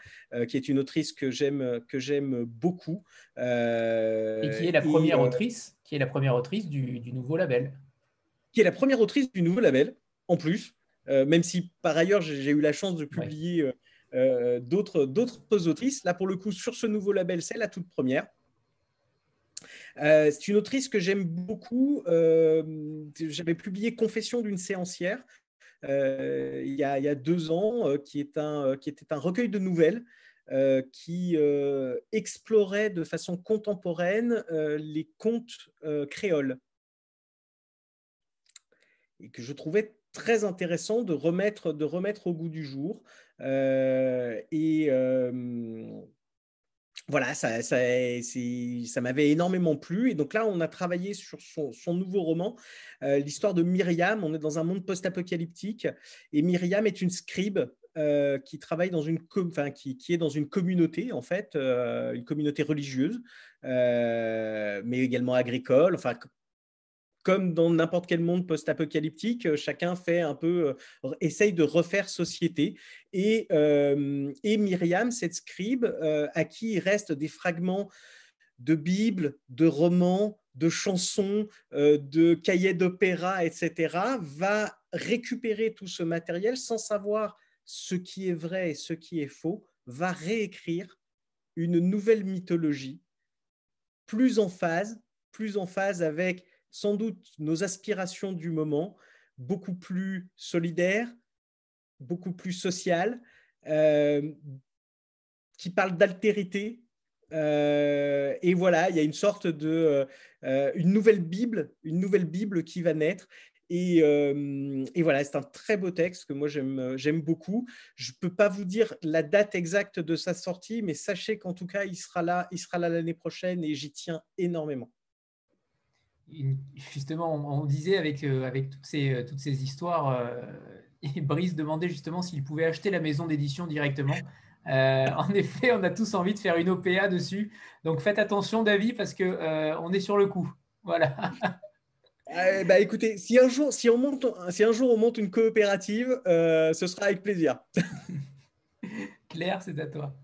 qui est une autrice que j'aime beaucoup. et qui est la première autrice, qui est la première autrice du nouveau label. Qui est la première autrice du nouveau label, en plus. Euh, même si par ailleurs j'ai eu la chance de publier euh, euh, d'autres autrices. Là, pour le coup, sur ce nouveau label, c'est la toute première. c'est une autrice que j'aime beaucoup. J'avais publié Confession d'une séancière il, y a, deux ans, qui, est un, qui était un recueil de nouvelles qui explorait de façon contemporaine les contes créoles et que je trouvais très intéressant de remettre, au goût du jour. Euh, euh, voilà, ça, ça, ça m'avait énormément plu. Et donc là, on a travaillé sur son, nouveau roman, euh, l'histoire de Myriam. On est dans un monde post-apocalyptique. Et Myriam est une scribe qui travaille dans une enfin, qui, qui, est dans une communauté en fait, une communauté religieuse, mais également agricole. Enfin, comme dans n'importe quel monde post-apocalyptique, euh, chacun fait un peu, euh, essaye de refaire société. Et, euh, et Myriam, cette scribe, à qui il reste des fragments de Bible, de romans, de chansons, de cahiers d'opéra, etc., va récupérer tout ce matériel sans savoir ce qui est vrai et ce qui est faux, va réécrire une nouvelle mythologie plus en phase, plus en phase avec sans doute nos aspirations du moment, beaucoup plus solidaires, beaucoup plus sociales, euh, qui parlent d'altérité. Euh, et voilà, il y a une sorte de euh, une nouvelle Bible, une nouvelle Bible qui va naître. Et, et voilà, c'est un très beau texte que moi j'aime beaucoup. Je ne peux pas vous dire la date exacte de sa sortie, mais sachez qu'en tout cas, il sera là, il sera là l'année prochaine et j'y tiens énormément justement, on, disait avec, euh, avec toutes, ces, euh, toutes ces histoires, euh, et Brice demandait justement s'il pouvait acheter la maison d'édition directement. en effet, on a tous envie de faire une OPA dessus. Donc faites attention, David, parce que on est sur le coup. Voilà. bah, écoutez, si un, jour, si, on monte, si un jour on monte une coopérative, ce sera avec plaisir. Claire, c'est à toi.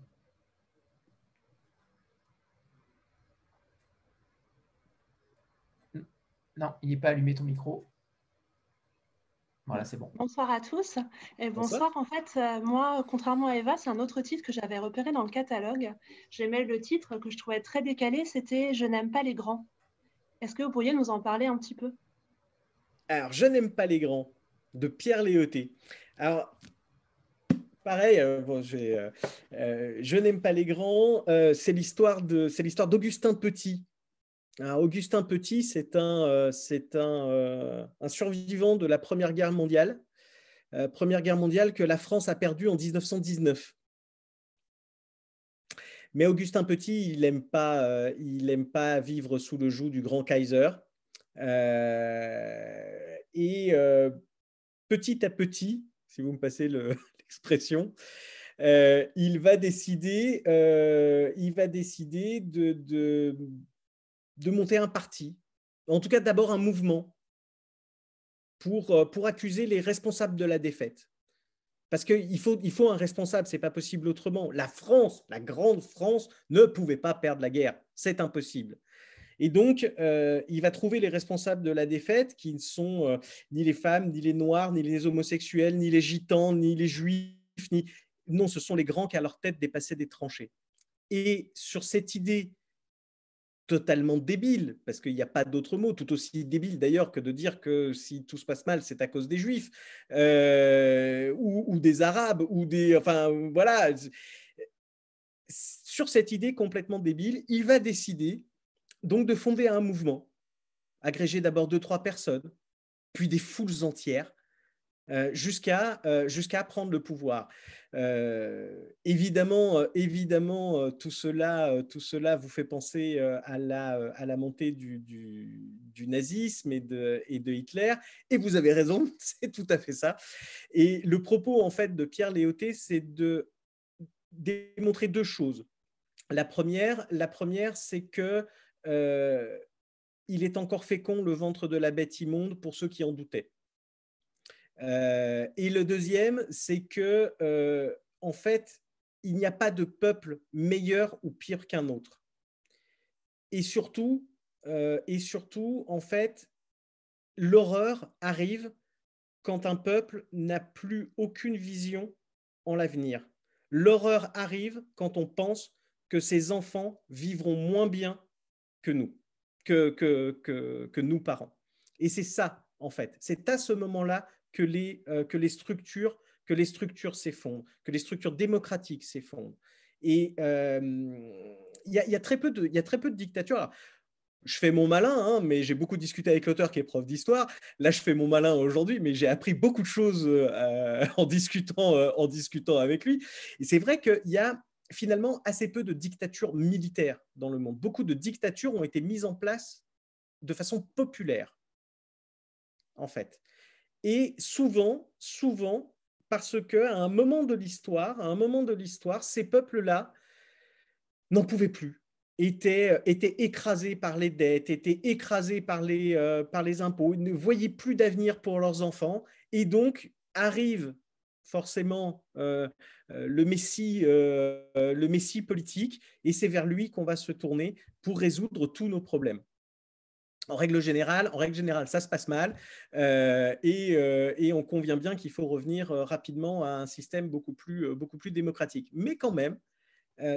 Non, il n'est pas allumé ton micro. Voilà, c'est bon. Bonsoir à tous. Et bonsoir. En fait, euh, moi, contrairement à Eva, c'est un autre titre que j'avais repéré dans le catalogue. J'aimais le titre que je trouvais très décalé, c'était Je n'aime pas les grands. Est-ce que vous pourriez nous en parler un petit peu? Alors, Je n'aime pas les grands, de Pierre Léoté. Alors, pareil, euh, euh, je, n'aime pas les grands, c'est l'histoire d'Augustin Petit, Augustin Petit, c'est un, euh, euh, un, survivant de la Première Guerre mondiale. Euh, Première Guerre mondiale que la France a perdue en 1919. Mais Augustin Petit, il n'aime pas, pas vivre sous le joug du grand Kaiser. et petit à petit, si vous me passez l'expression, il va décider, il va décider de, de monter un parti, en tout cas d'abord un mouvement, pour, euh, pour accuser les responsables de la défaite. Parce qu'il faut, il faut un responsable, c'est pas possible autrement. La France, la grande France, ne pouvait pas perdre la guerre. C'est impossible. Et donc, euh, il va trouver les responsables de la défaite, qui ne sont euh, ni les femmes, ni les noirs, ni les homosexuels, ni les gitans, ni les juifs. Non, ce sont les grands qui, à leur tête, dépassaient des tranchées. Et sur cette idée totalement débile, parce qu'il n'y a pas d'autre mot, tout aussi débile d'ailleurs que de dire que si tout se passe mal, c'est à cause des Juifs, euh, ou, des Arabes, ou des... Enfin, voilà. Sur cette idée complètement débile, il va décider donc de fonder un mouvement, agrégé d'abord deux, trois personnes, puis des foules entières, euh, jusqu'à euh, jusqu'à prendre le pouvoir. Euh, évidemment, évidemment tout, cela, tout cela vous fait penser à, la, à la montée du, du, nazisme et de, et de, Hitler, et vous avez raison, c'est tout à fait ça. Et le propos en fait de Pierre Léoté, c'est de démontrer deux choses. La première, la première c'est que il est encore fécond le ventre de la bête immonde pour ceux qui en doutaient. Euh, et le deuxième, c'est que, euh, en fait, il n'y a pas de peuple meilleur ou pire qu'un autre. Et surtout, euh, et surtout, en fait, l'horreur arrive quand un peuple n'a plus aucune vision en l'avenir. L'horreur arrive quand on pense que ses enfants vivront moins bien que nous, que, que, que, que nous parents. Et c'est ça, en fait. C'est à ce moment-là que les, euh, que les structures que les structures s'effondrent, que les structures démocratiques s'effondrent. Et euh, il y, a, très peu de, a très peu de dictatures. je fais mon malin, hein, mais j'ai beaucoup discuté avec l'auteur qui est prof d'histoire. Là, je fais mon malin aujourd'hui, mais j'ai appris beaucoup de choses euh, en, discutant, en discutant avec lui. Et c'est vrai qu'il y a finalement assez peu de dictatures militaires dans le monde. Beaucoup de dictatures ont été mises en place de façon populaire, en fait. Et souvent, souvent, parce qu'à un moment de l'histoire, à un moment de l'histoire, ces peuples-là n'en pouvaient plus, étaient, étaient, écrasés par les dettes, étaient écrasés par les, euh, par impôts, ne voyaient plus d'avenir pour leurs enfants, et donc arrive forcément euh, euh, le, messie, le messie politique, et c'est vers lui qu'on va se tourner pour résoudre tous nos problèmes en règle générale, en règle générale, ça se passe mal euh, euh, et, on convient bien qu'il faut revenir euh, rapidement à un système beaucoup plus, démocratique. Mais quand même,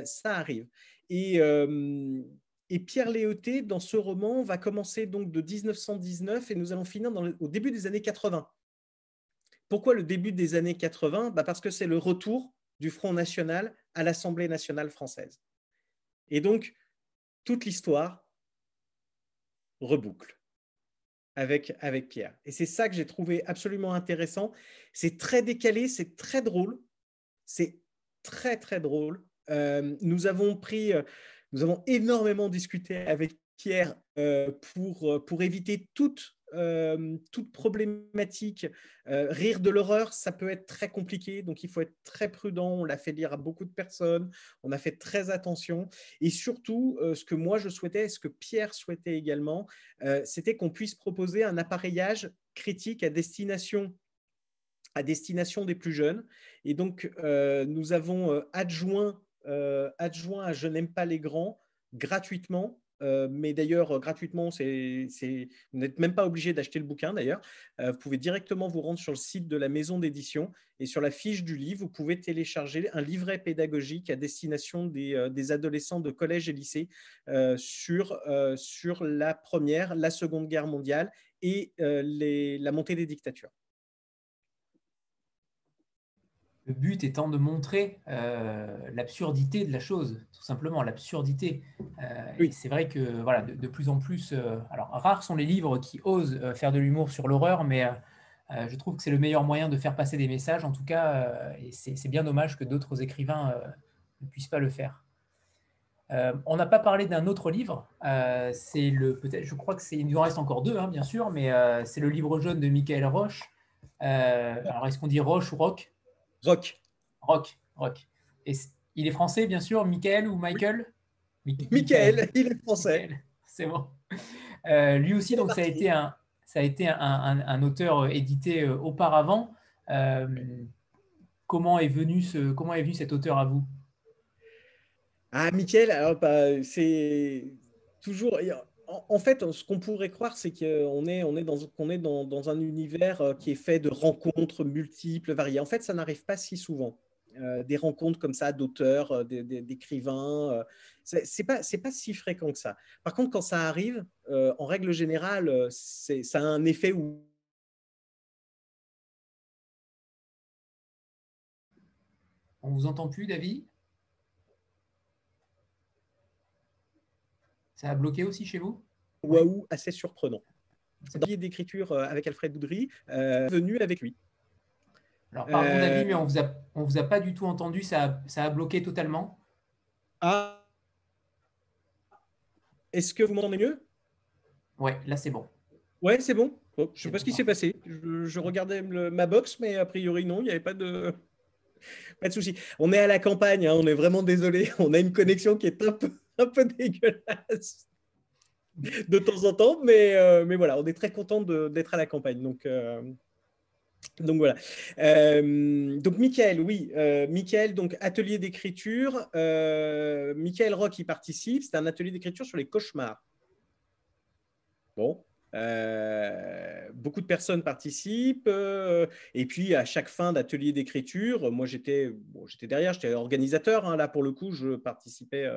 ça arrive. Et, et, Pierre Léoté, dans ce roman, va commencer donc de 1919 et nous allons finir au début des années 80. Pourquoi le début des années 80 bah Parce que c'est le retour du Front National à l'Assemblée nationale française. Et donc, toute l'histoire reboucle avec, avec Pierre. Et c'est ça que j'ai trouvé absolument intéressant. C'est très décalé, c'est très drôle. C'est très, très drôle. Euh, nous avons pris, euh, nous avons énormément discuté avec Pierre euh, pour, pour éviter toute euh, toute problématique. Euh, rire de l'horreur, ça peut être très compliqué, donc il faut être très prudent. On l'a fait lire à beaucoup de personnes, on a fait très attention. Et surtout, euh, ce que moi je souhaitais, ce que Pierre souhaitait également, c'était qu'on puisse proposer un appareillage critique à destination à destination des plus jeunes. Et donc, nous avons adjoint, adjoint à Je n'aime pas les grands gratuitement euh, mais d'ailleurs, euh, gratuitement, vous n'êtes même pas obligé d'acheter le bouquin d'ailleurs. Euh, vous pouvez directement vous rendre sur le site de la maison d'édition et sur la fiche du livre, vous pouvez télécharger un livret pédagogique à destination des, adolescents de collège et lycée sur, sur la Première, la Seconde Guerre mondiale et la montée des dictatures. Le but étant de montrer euh, l'absurdité de la chose, tout simplement, l'absurdité. Euh, c'est vrai que voilà, de, plus en plus, euh, alors rares sont les livres qui osent faire de l'humour sur l'horreur, mais je trouve que c'est le meilleur moyen de faire passer des messages, en tout cas, et c'est bien dommage que d'autres écrivains ne puissent pas le faire. on n'a pas parlé d'un autre livre, c'est le peut-être, je crois que c'est, il nous en reste encore deux, hein, bien sûr, mais c'est le livre jaune de Michael Roche. alors est-ce qu'on dit Roche ou Rock Rock. Rock, Rock. Et il est français, bien sûr, Michael ou Michael? Michael, il est français. C'est bon. Euh, lui aussi, donc, ça a été un, ça a été un, auteur euh, édité euh, auparavant. comment, est venu ce, comment est venu cet auteur à vous? Ah, Michael, alors, bah, c'est toujours en fait, ce qu'on pourrait croire, c'est qu'on est, dans, un univers euh, qui est fait de rencontres multiples, variées. En fait, ça n'arrive pas si souvent. Euh, des rencontres comme ça d'auteurs, euh, d'écrivains. C'est pas, pas si fréquent que ça. Par contre, quand ça arrive, euh, en règle générale, ça a un effet où. On vous entend plus, David? Ça a bloqué aussi chez vous? Waouh, assez surprenant. C'est un d'écriture avec Alfred Boudry, venu avec lui. Alors, pardon, David, mais on vous on vous a pas du tout entendu. Ça ça a bloqué totalement. Ah. Est-ce que vous m'entendez mieux? Ouais, là c'est bon. Ouais, c'est bon. je ne sais pas ce qui s'est passé. Je, regardais ma box, mais a priori non, il n'y avait pas de, pas de souci. On est à la campagne, hein, on est vraiment désolé. On a une connexion qui est un peu, un peu dégueulasse de temps en temps, mais, euh, mais voilà, on est très content d'être à la campagne. Donc, euh, donc voilà. Euh, donc Michael, oui, Michael, donc atelier d'écriture. Michael Rock y participe. C'est un atelier d'écriture sur les cauchemars. Bon. Beaucoup de personnes participent et puis à chaque fin d'atelier d'écriture, moi j'étais bon, derrière, j'étais organisateur. Hein, là pour le coup, je participais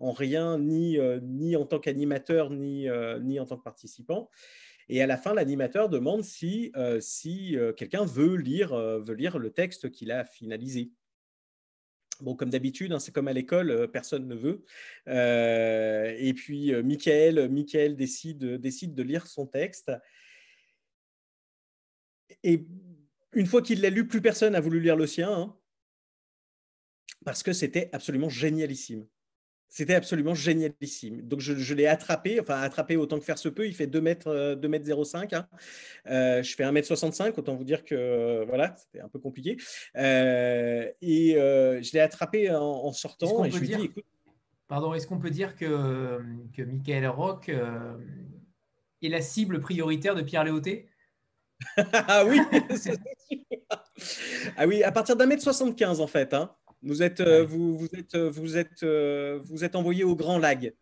en rien ni ni en tant qu'animateur ni ni en tant que participant. Et à la fin, l'animateur demande si, euh, si euh, quelqu'un veut euh, veut lire le texte qu'il a finalisé. Bon, comme d'habitude, hein, c'est comme à l'école, personne ne veut. et puis, Michael, Michael décide, décide de lire son texte. Et une fois qu'il l'a lu, plus personne n'a voulu lire le sien, hein, parce que c'était absolument génialissime. C'était absolument génialissime. Donc, je, l'ai attrapé, enfin, attrapé autant que faire se peut. Il fait 2 mètres, 2 euh, mètres 05. Hein. Euh, je fais 1 mètre 65, autant vous dire que euh, voilà, c'était un peu compliqué. et je l'ai attrapé en, sortant. Et je lui dis, Pardon, est-ce qu'on peut dire que, que Michael Rock est la cible prioritaire de Pierre Léoté? Ah oui Ah oui, à partir d'un mètre 75 en fait. Hein. Vous êtes, euh, vous, vous, êtes, euh, vous, êtes, euh, vous êtes envoyé au Grand Lag.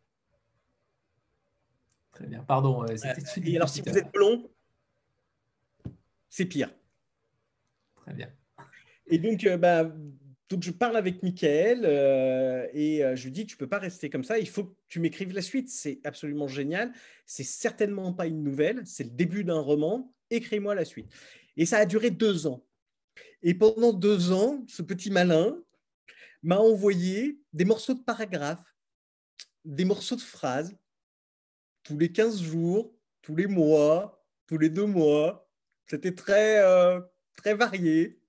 Très bien, pardon. et alors, si vous êtes blond, c'est pire. Très bien. Et donc, bah, donc je parle avec Michael et je lui dis tu peux pas rester comme ça, il faut que tu m'écrives la suite. C'est absolument génial. C'est certainement pas une nouvelle, c'est le début d'un roman. Écris-moi la suite. Et ça a duré deux ans. Et pendant deux ans, ce petit malin, m'a envoyé des morceaux de paragraphes, des morceaux de phrases, tous les 15 jours, tous les mois, tous les deux mois. C'était très, euh, très varié.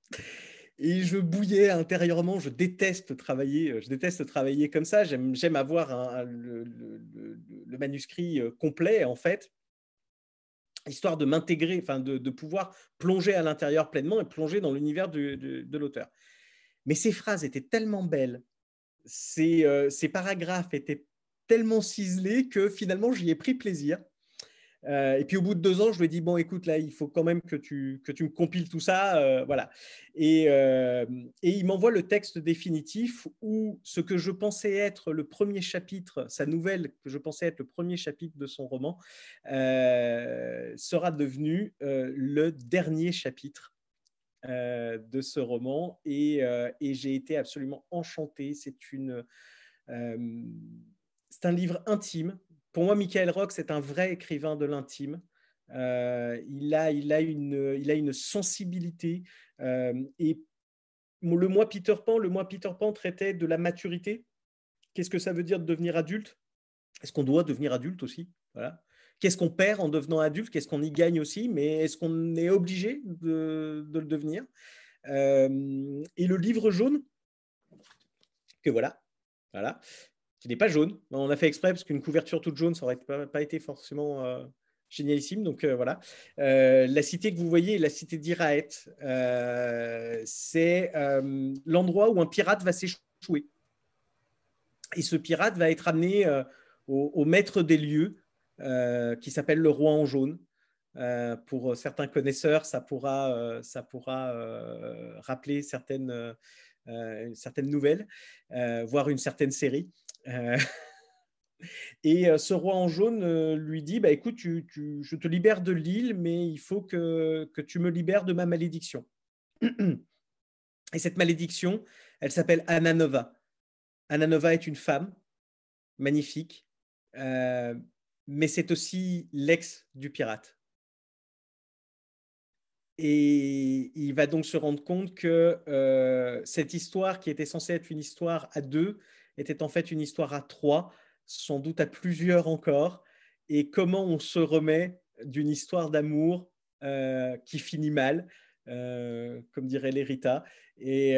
Et je bouillais intérieurement. Je déteste travailler. Euh, je déteste travailler comme ça. J'aime avoir le, manuscrit euh, complet, en fait, histoire de m'intégrer, enfin de, de, pouvoir plonger à l'intérieur pleinement et plonger dans l'univers de l'auteur. Mais ces phrases étaient tellement belles, ces, euh, ces paragraphes étaient tellement ciselés que finalement, j'y ai pris plaisir. Euh, et puis au bout de deux ans, je lui ai dit bon, écoute, là, il faut quand même que tu, que tu me compiles tout ça, euh, voilà. Et, et il m'envoie le texte définitif où ce que je pensais être le premier chapitre, sa nouvelle que je pensais être le premier chapitre de son roman, sera devenu le dernier chapitre euh, de ce roman euh, et, j'ai été absolument enchanté. C'est une, euh, c'est un livre intime. Pour moi, Michael Rock, c'est un vrai écrivain de l'intime. il, a, une, il a une sensibilité et le mois Peter Pan, le mois Peter Pan traitait de la maturité. Qu'est-ce que ça veut dire de devenir adulte? Est-ce qu'on doit devenir adulte aussi? Qu'est-ce qu'on perd en devenant adulte? Qu'est-ce qu'on y gagne aussi? Mais est-ce qu'on est obligé de, le devenir? Euh, Et le livre jaune, que voilà, voilà, qui n'est pas jaune. On a fait exprès parce qu'une couverture toute jaune, ça n'aurait pas, été forcément euh, génialissime. Donc euh, voilà. la cité que vous voyez la cité d'Iraet. c'est l'endroit où un pirate va s'échouer. Et ce pirate va être amené au maître des lieux qui s'appelle Le Roi en jaune. Euh, pour certains connaisseurs, ça pourra, euh, ça pourra rappeler certaines, certaines nouvelles, voire une certaine série. Et ce roi en jaune lui dit bah, Écoute, tu, je te libère de l'île, mais il faut que, que, tu me libères de ma malédiction. Et cette malédiction, elle s'appelle Ananova. Ananova est une femme magnifique, mais c'est aussi l'ex du pirate. Et il va donc se rendre compte que euh, cette histoire, qui était censée être une histoire à deux, était en fait une histoire à trois, sans doute à plusieurs encore. Et comment on se remet d'une histoire d'amour euh, qui finit mal, euh, comme dirait Lérita. Et,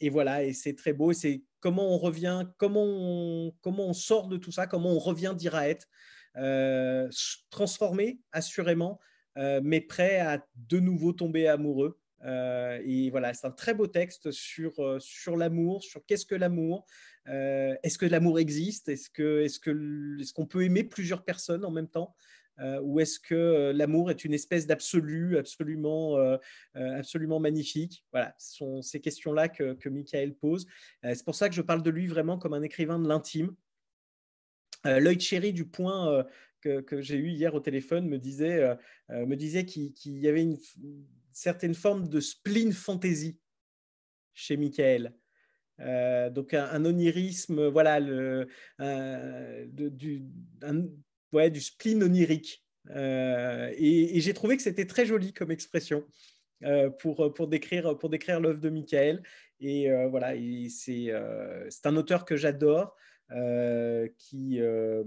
et voilà, et c'est très beau. C'est comment on revient, comment on, comment on sort de tout ça, comment on revient d'Iraët, transformé assurément, euh, mais prêt à de nouveau tomber amoureux. Euh, et voilà, c'est un très beau texte sur, euh, sur l'amour, sur qu'est-ce que l'amour, est-ce que l'amour existe, est-ce qu'on que, est peut aimer plusieurs personnes en même temps, ou est-ce que l'amour est une espèce d'absolu absolument, absolument magnifique? Voilà, ce sont ces questions-là que, que Michael pose. c'est pour ça que je parle de lui vraiment comme un écrivain de l'intime. L'œil chéri du point que, j'ai eu hier au téléphone me disait, euh, euh, me disait qu'il y avait une, certaine forme de spleen fantasy chez Michael. Euh, donc un, onirisme, voilà, le, du, ouais, du spleen onirique. et, j'ai trouvé que c'était très joli comme expression pour, pour décrire, pour décrire l'œuvre de Michael. Et voilà, c'est un auteur que j'adore. Euh, qui, euh,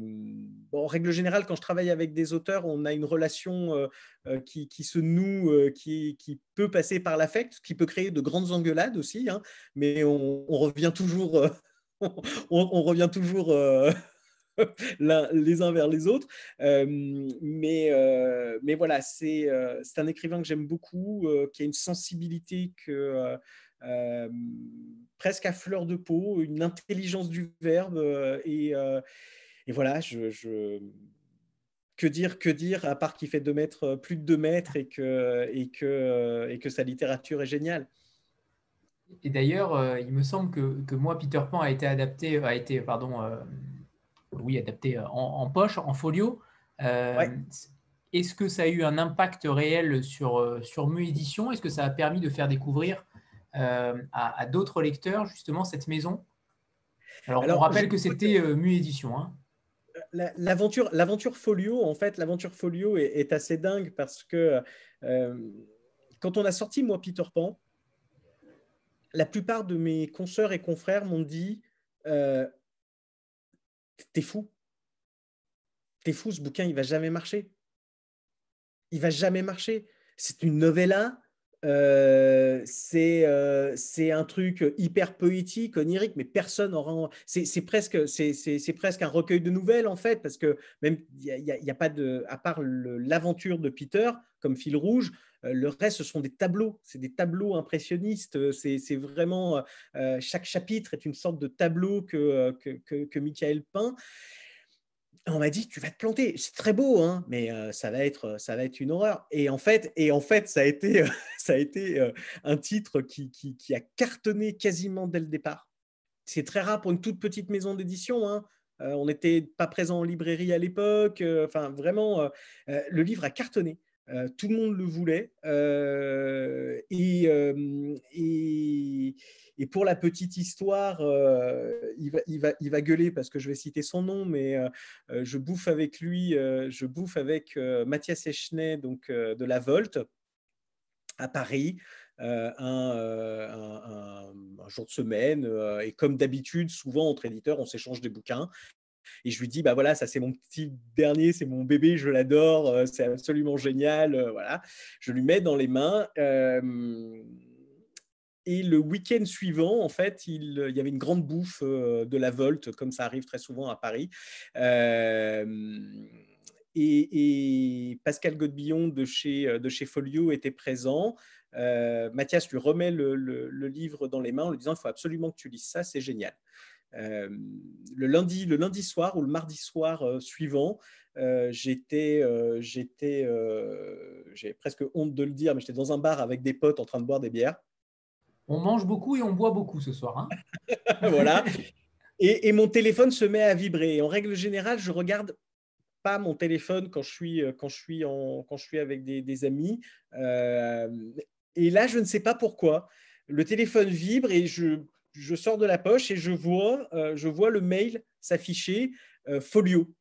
en règle générale, quand je travaille avec des auteurs, on a une relation euh, qui, se noue, qui, qui, peut passer par l'affect, qui peut créer de grandes engueulades aussi, hein, mais on, revient toujours, on, revient toujours les uns vers les autres. mais, mais voilà, c'est un écrivain que j'aime beaucoup, qui a une sensibilité que euh, presque à fleur de peau, une intelligence du verbe. Euh, euh, et, voilà, je, que dire, que dire, à part qu'il fait deux mètres, plus de 2 mètres et que, et, que, et que sa littérature est géniale. Et d'ailleurs, il me semble que, que, moi, Peter Pan a été adapté, a été, pardon, oui, adapté en, poche, en folio. Est-ce que ça a eu un impact réel sur, sur Mu Édition? Est-ce que ça a permis de faire découvrir euh, à, d'autres lecteurs, justement, cette maison? Alors, on rappelle que c'était euh, Mu Édition. Hein. L'aventure, l'aventure Folio, en fait, l'aventure Folio est, assez dingue parce que euh, quand on a sorti moi Peter Pan, la plupart de mes consoeurs et confrères m'ont dit T'es fou, t'es fou, ce bouquin il va jamais marcher, il va jamais marcher. C'est une novella, euh, euh, c'est un truc hyper poétique, onirique, mais personne n'aura. C'est presque, c'est presque un recueil de nouvelles en fait, parce que même il n'y a, pas de, à part l'aventure de Peter comme fil rouge, le reste ce sont des tableaux, c'est des tableaux impressionnistes. C'est vraiment chaque chapitre est une sorte de tableau que que, que Michael peint. On m'a dit tu vas te planter. C'est très beau hein, mais euh, ça va être ça va être une horreur. Et en fait et en fait ça a été ça a été euh, un titre qui, a cartonné quasiment dès le départ. C'est très rare pour une toute petite maison d'édition hein. euh, on n'était pas présent en librairie à l'époque. Enfin vraiment le livre a cartonné tout le monde le voulait et, et et pour la petite histoire, euh, il, va, gueuler parce que je vais citer son nom, mais euh, euh, je bouffe avec lui, je bouffe avec Mathias Echenay, donc de la Volte, à Paris. un, jour de semaine. et comme d'habitude, souvent entre éditeurs, on s'échange des bouquins. Et je lui dis, bah voilà, ça c'est mon petit dernier, c'est mon bébé, je l'adore, c'est absolument génial. voilà, je lui mets dans les mains. Et le week-end suivant, en fait, il, y avait une grande bouffe euh, de la Volte, comme ça arrive très souvent à Paris. Euh, et, Pascal Godbillon de chez, Folio était présent. Euh, Mathias lui remet le, livre dans les mains en lui disant il faut absolument que tu lises ça, c'est génial. Le, lundi, le lundi soir ou le mardi soir suivant, j'étais, j'étais, j'ai presque honte de le dire, mais j'étais dans un bar avec des potes en train de boire des bières. On mange beaucoup et on boit beaucoup ce soir. Hein. voilà. Et, mon téléphone se met à vibrer. en règle générale, je regarde pas mon téléphone quand je suis, quand je suis, en, quand je suis avec des, amis. Euh, et là, je ne sais pas pourquoi. Le téléphone vibre et je, je sors de la poche et je vois, vois le mail s'afficher Folio.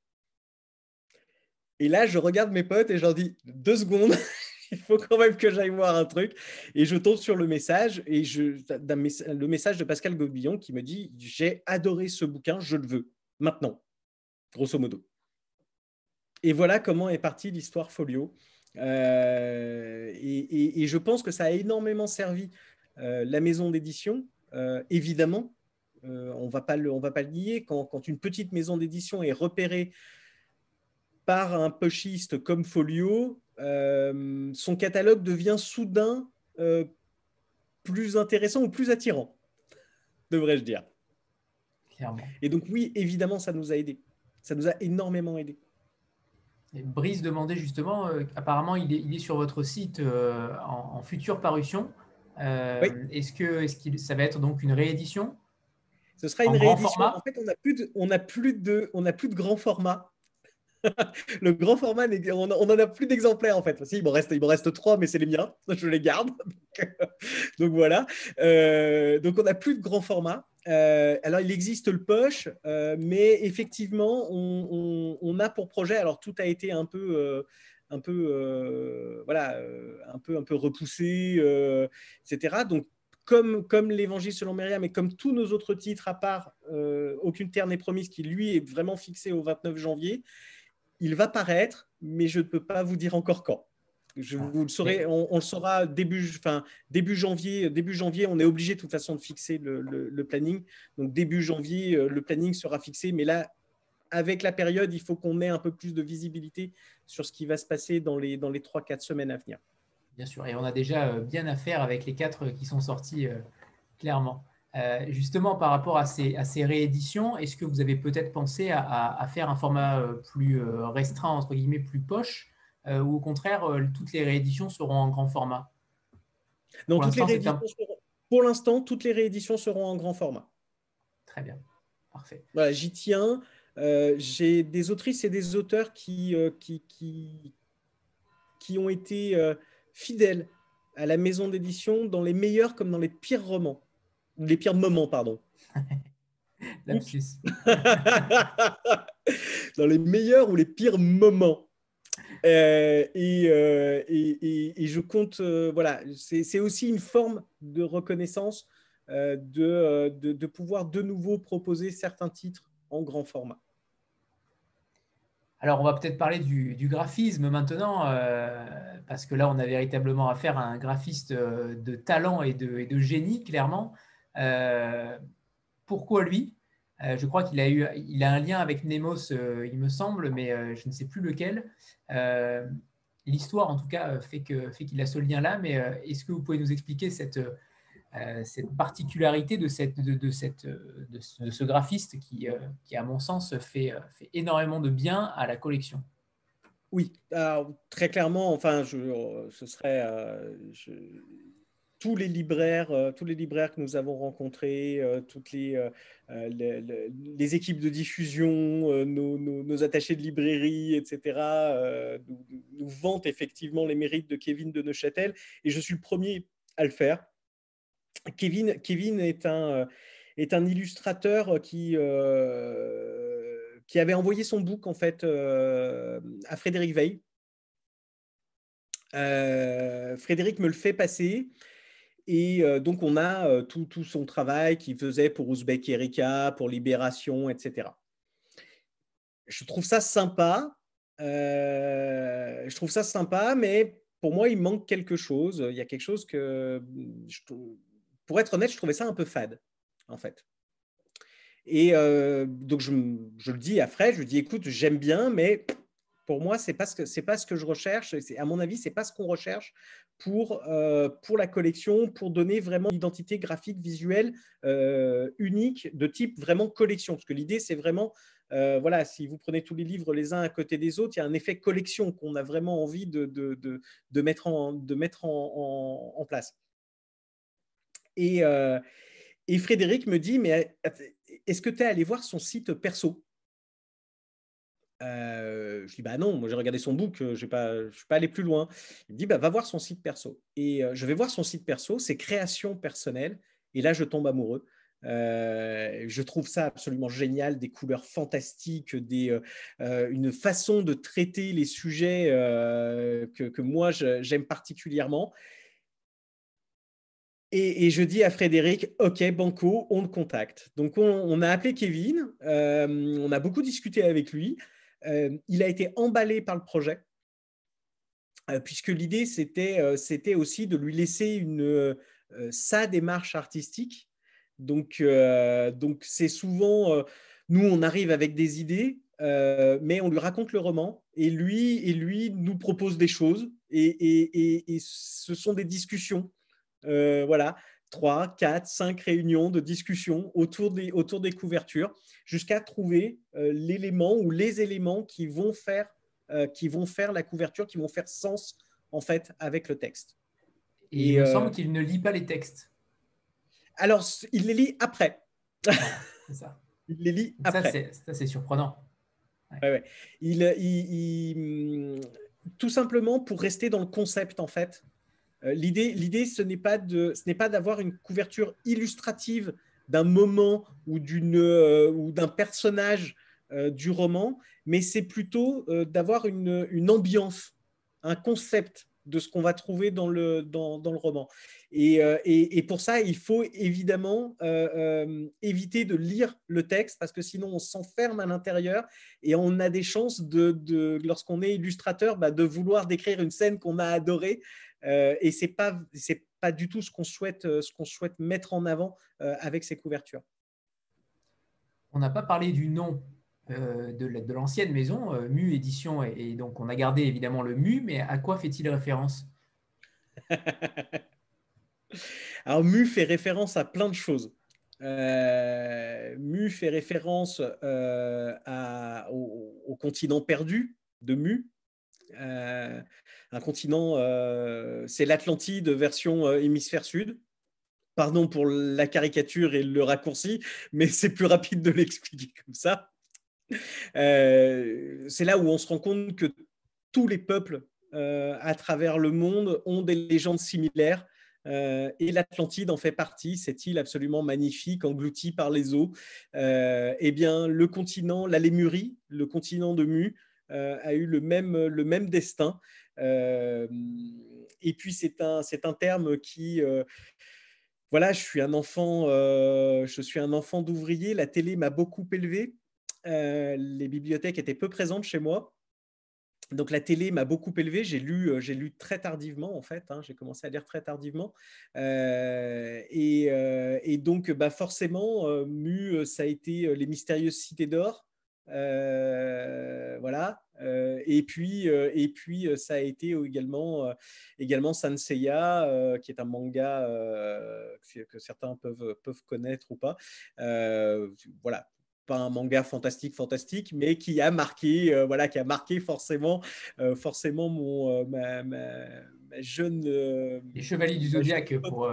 Et là, je regarde mes potes et je leur dis deux secondes, il faut quand même que j'aille voir un truc. Et je tombe sur le message et le message de Pascal Gobillon qui me dit J'ai adoré ce bouquin, je le veux maintenant, grosso modo. Et voilà comment est partie l'histoire Folio. Euh, et, je pense que ça a énormément servi euh, la maison d'édition, euh, évidemment. on ne va pas le nier. Quand, quand une petite maison d'édition est repérée par un pochiste comme Folio, euh, son catalogue devient soudain euh, plus intéressant ou plus attirant, devrais-je dire. Et donc oui, évidemment, ça nous a aidé. Ça nous a énormément aidé. Brice demandait justement, euh, apparemment, il est, sur votre site en, future parution. Est-ce que, est ça va être donc une réédition? Ce sera une réédition. En fait, on n'a plus de, on a plus de, on a plus de grand format. le grand format, on n'en a plus d'exemplaires en fait. Si, il m'en reste, il reste trois, mais c'est les miens. Je les garde. donc, voilà. Euh, donc on n'a plus de grand format. Euh, alors il existe le push, euh, mais effectivement, on, a pour projet. Alors tout a été un peu un peu, voilà, peu, un peu repoussé, etc. Donc, comme, comme l'Évangile selon Myriam et comme tous nos autres titres, à part Aucune terre n'est promise, qui lui est vraiment fixé au 29 janvier, il va paraître, mais je ne peux pas vous dire encore quand. Je ah, vous le saurai, on, le saura début, enfin, début janvier. Début janvier, on est obligé de toute façon de fixer le, planning. Donc début janvier, euh, le planning sera fixé. Mais là, avec la période, il faut qu'on ait un peu plus de visibilité sur ce qui va se passer dans les, dans les 3-4 semaines à venir. Bien sûr, et on a déjà euh, bien à faire avec les quatre qui sont sortis euh, clairement. Euh, justement, par rapport à ces, rééditions, est-ce que vous avez peut-être pensé à, faire un format euh, plus euh, restreint, entre guillemets, plus poche, ou au contraire, toutes les rééditions seront en grand format? Pour, pour l'instant, toutes les rééditions seront en grand format. Très bien, parfait. Voilà, j'y tiens. J'ai des autrices et des auteurs qui, qui, qui, qui ont été fidèles à la maison d'édition dans les meilleurs comme dans les pires romans les pires moments, pardon. Dans les meilleurs ou les pires moments. Euh, euh, et, et, je compte, euh, voilà, c'est aussi une forme de reconnaissance de, de, pouvoir de nouveau proposer certains titres en grand format. Alors, on va peut-être parler du, graphisme maintenant, parce que là, on a véritablement affaire à un graphiste de talent et de, génie, clairement. Euh, pourquoi lui? Euh, Je crois qu'il a, eu, il a un lien avec Nemos, euh, il me semble, mais je ne sais plus lequel. L'histoire, en tout cas, fait qu'il fait a ce lien-là, mais est-ce que vous pouvez nous expliquer cette, cette particularité de, cette, de, cette, de, ce, graphiste qui, qui, à mon sens, fait, fait énormément de bien à la collection Oui, très clairement, enfin, je, ce serait tous les libraires, euh, tous les libraires que nous avons rencontrés, euh, toutes les, euh, les, équipes de diffusion, nos, attachés de librairie, etc., nous, vantent effectivement les mérites de Kevin de Neuchâtel, et je suis le premier à le faire. Kevin, Kevin est, un, est un illustrateur qui, qui avait envoyé son book en fait à Frédéric Veil. Frédéric me le fait passer. Et euh, donc, on a euh, tout, son travail qu'il faisait pour Ouzbek Erika, pour Libération, etc. Je trouve ça sympa. Euh, je trouve ça sympa, mais pour moi, il manque quelque chose. Il y a quelque chose que, pour être honnête, je trouvais ça un peu fade, en fait. Et donc, je, le dis à Fred, je lui dis, écoute, j'aime bien, mais pour moi, c'est pas ce que pas ce que je recherche. À mon avis, c'est pas ce qu'on recherche pour euh, pour la collection, pour donner vraiment l'identité graphique visuelle euh, unique de type vraiment collection. Parce que l'idée, c'est vraiment euh, voilà, si vous prenez tous les livres les uns à côté des autres, il y a un effet collection qu'on a vraiment envie de, de, de, mettre en de mettre en, place. Et, et Frédéric me dit, mais est-ce que tu es allé voir son site perso? Euh, je dis bah non, moi j'ai regardé son book, euh, je ne suis pas allé plus loin. Il me dit bah va voir son site perso. Et euh, je vais voir son site perso, c'est création personnelle. Et là je tombe amoureux. je trouve ça absolument génial, des couleurs fantastiques, des, une façon de traiter les sujets que, moi j'aime particulièrement. Et, je dis à Frédéric, OK, Banco, on le contacte. Donc, on, a appelé Kevin, euh, on a beaucoup discuté avec lui. Euh, il a été emballé par le projet, euh, puisque l'idée, c'était, c'était aussi de lui laisser une, sa démarche artistique. Donc, donc c'est souvent, nous, on arrive avec des idées, mais on lui raconte le roman, et lui, et lui nous propose des choses, et, et ce sont des discussions. Euh, voilà, 3, 4, 5 réunions de discussion autour des, autour des couvertures jusqu'à trouver euh, l'élément ou les éléments qui vont, faire, euh, qui vont faire la couverture, qui vont faire sens en fait avec le texte. Et, il me semble qu'il ne lit pas les textes. Alors, il les lit après. c'est ça. il les lit après. Ça, c'est surprenant. Il, il, tout simplement pour rester dans le concept, en fait, l'idée, l'idée, ce n'est pas de, ce n'est pas d'avoir une couverture illustrative d'un moment ou d'une euh, ou d'un personnage euh, du roman, mais c'est plutôt d'avoir une, une, ambiance, un concept de ce qu'on va trouver dans le, dans, dans le roman. Et, et, et, pour ça, il faut évidemment éviter de lire le texte parce que sinon on s'enferme à l'intérieur et on a des chances de, de lorsqu'on est illustrateur, bah, de vouloir décrire une scène qu'on a adorée euh, et ce n'est pas, pas du tout ce qu'on souhaite, euh, ce qu'on souhaite mettre en avant euh, avec ces couvertures. On n'a pas parlé du nom de l'ancienne maison, Mu Édition, et, donc on a gardé évidemment le Mu, mais à quoi fait-il référence? Alors Mu fait référence à plein de choses. Mu fait référence au, continent perdu de Mu, euh, un continent, euh, c'est l'Atlantide version euh, hémisphère sud. Pardon pour la caricature et le raccourci, mais c'est plus rapide de l'expliquer comme ça. c'est là où on se rend compte que tous les peuples à travers le monde ont des légendes similaires. et l'Atlantide en fait partie, cette île absolument magnifique, engloutie par les eaux. eh bien, le continent, la Lémurie, le continent de Mu, euh, a eu le même, le même destin. Euh, et puis, c'est un, un terme qui euh, voilà, je suis un enfant, je suis un enfant d'ouvrier. La télé m'a beaucoup élevé. les bibliothèques étaient peu présentes chez moi. Donc la télé m'a beaucoup élevé. J'ai lu, j'ai lu très tardivement en fait. Hein. j'ai commencé à lire très tardivement. et, et, donc, bah forcément, Mu, ça a été les mystérieuses cités d'or. Euh, voilà. Euh, et puis, euh, et puis ça a été également, également Sanseiya, qui est un manga que certains peuvent, peuvent connaître ou pas. voilà, pas un manga fantastique fantastique mais qui a marqué voilà qui a marqué forcément forcément mon ma, jeune les chevaliers du zodiaque pour,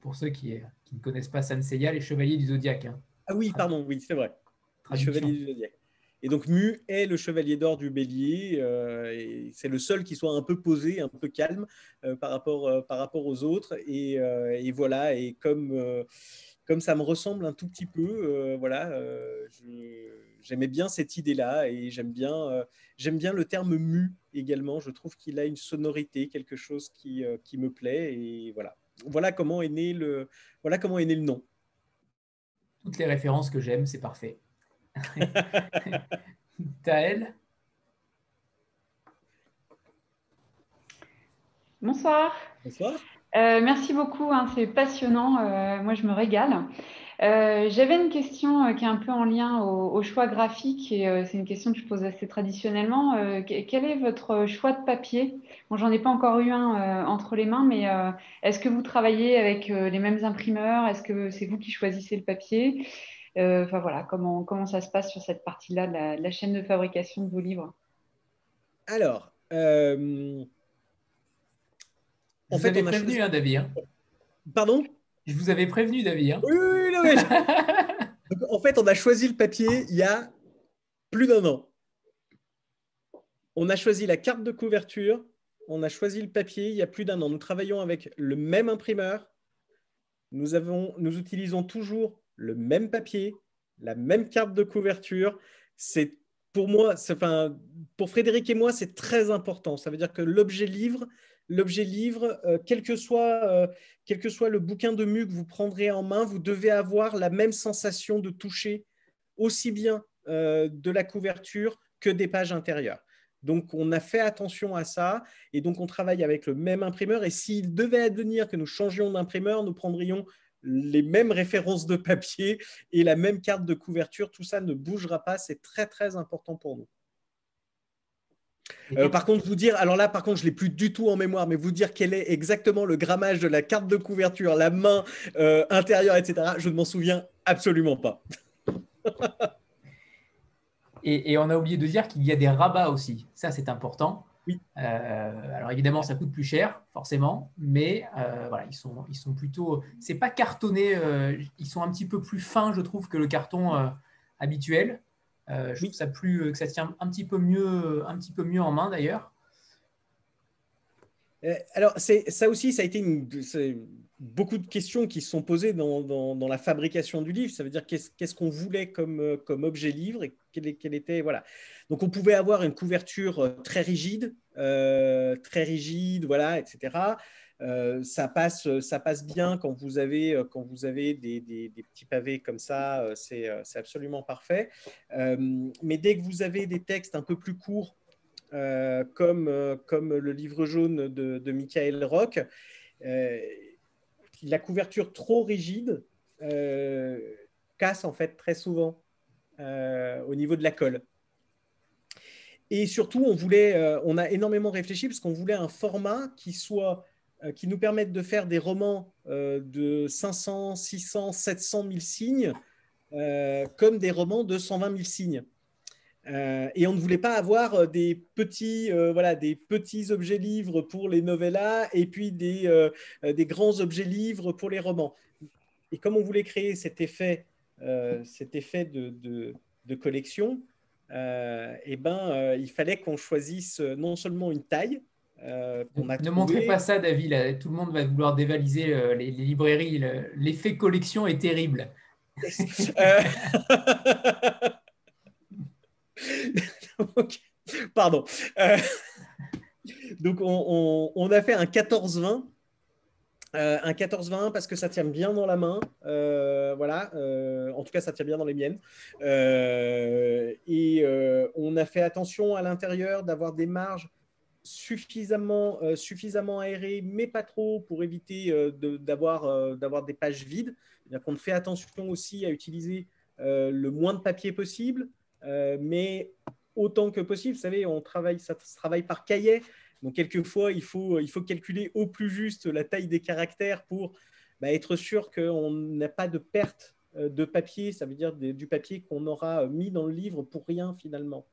pour ceux qui, qui, ne connaissent pas Sanseiya les chevaliers du zodiaque hein. ah oui pardon oui c'est vrai les chevaliers du zodiaque et donc Mu est le chevalier d'or du bélier, euh, c'est le seul qui soit un peu posé, un peu calme euh, par, rapport, euh, par rapport aux autres. Et, et voilà, et comme, comme ça me ressemble un tout petit peu, voilà, j'aimais bien cette idée-là, et j'aime bien, j'aime bien le terme Mu également. Je trouve qu'il a une sonorité, quelque chose qui, qui me plaît, et voilà. Voilà comment est né le, voilà comment est né le nom. Toutes les références que j'aime, c'est parfait. Taël Bonsoir. Bonsoir. Euh, merci beaucoup, hein, c'est passionnant. Euh, moi, je me régale. Euh, j'avais une question qui est un peu en lien au, choix graphique et c'est une question que je pose assez traditionnellement. quel est votre choix de papier? Bon, J'en ai pas encore eu un entre les mains, mais est-ce que vous travaillez avec les mêmes imprimeurs? Est-ce que c'est vous qui choisissez le papier? euh, enfin voilà, comment, comment ça se passe sur cette partie-là de la, chaîne de fabrication de vos livres? Alors, euh, en fait, on a prévenu, hein, David. Hein. Pardon? Je vous avais prévenu, David. Hein. Oui, oui, oui. en fait, on a choisi le papier il y a plus d'un an. On a choisi la carte de couverture, on a choisi le papier il y a plus d'un an. Nous travaillons avec le même imprimeur. Nous, avons, nous utilisons toujours le même papier, la même carte de couverture. C'est pour moi, enfin, pour Frédéric et moi, c'est très important. Ça veut dire que l'objet livre, l'objet livre, euh, quel, que soit, euh, quel que soit le bouquin de mu que vous prendrez en main, vous devez avoir la même sensation de toucher aussi bien euh, de la couverture que des pages intérieures. Donc, on a fait attention à ça et donc on travaille avec le même imprimeur. Et s'il devait advenir que nous changions d'imprimeur, nous prendrions les mêmes références de papier et la même carte de couverture. Tout ça ne bougera pas. C'est très, très important pour nous. Euh, par contre, vous dire, alors là, par contre, je ne l'ai plus du tout en mémoire, mais vous dire quel est exactement le grammage de la carte de couverture, la main euh, intérieure, etc., je ne m'en souviens absolument pas. Et, on a oublié de dire qu'il y a des rabats aussi. Ça, c'est important. Oui. Euh, alors évidemment, ça coûte plus cher, forcément, mais euh, voilà, ils sont, ils sont plutôt. C'est pas cartonné. Euh, ils sont un petit peu plus fins, je trouve, que le carton habituel. je trouve ça plus, que ça tient un petit peu mieux, un petit peu mieux en main d'ailleurs. Alors, ça aussi, ça a été une, beaucoup de questions qui se sont posées dans, la fabrication du livre. Ça veut dire qu'est-ce qu'on voulait comme, euh, comme objet livre et quel, était voilà. Donc on pouvait avoir une couverture euh, très rigide, euh, très rigide, voilà, etc. ça passe, ça passe bien quand vous avez, quand vous avez des, petits pavés comme ça, c'est absolument parfait. mais dès que vous avez des textes un peu plus courts, comme, le livre jaune de Michael Rock, la couverture trop rigide euh, casse en fait très souvent euh, au niveau de la colle. Et surtout, on voulait, euh, on a énormément réfléchi parce qu'on voulait un format qui soit, qui nous permette de faire des romans de 500, 600, 700 000 signes, comme des romans de 120 000 signes. Euh, et on ne voulait pas avoir euh, des petits, euh, voilà, des petits objets livres pour les novellas et puis des, des grands objets livres pour les romans. Et comme on voulait créer cet effet, cet effet de, de, de collection, eh ben, il fallait qu'on choisisse non seulement une taille, a ne montrez pas ça, David. Tout le monde va vouloir dévaliser les, les librairies. L'effet collection est terrible. Pardon. Euh, donc, on, a fait un 14-20. Euh, un 14-20 parce que ça tient bien dans la main. Euh, voilà. en tout cas, ça tient bien dans les miennes. et on a fait attention à l'intérieur d'avoir des marges suffisamment, aérées, mais pas trop pour éviter d'avoir des pages vides. On fait attention aussi à utiliser le moins de papier possible, mais autant que possible. Vous savez, on travaille, ça se travaille par cahier. Donc, quelquefois, il faut, il faut calculer au plus juste la taille des caractères pour bah, être sûr qu'on n'a pas de perte euh, de papier. Ça veut dire du papier qu'on aura mis dans le livre pour rien finalement.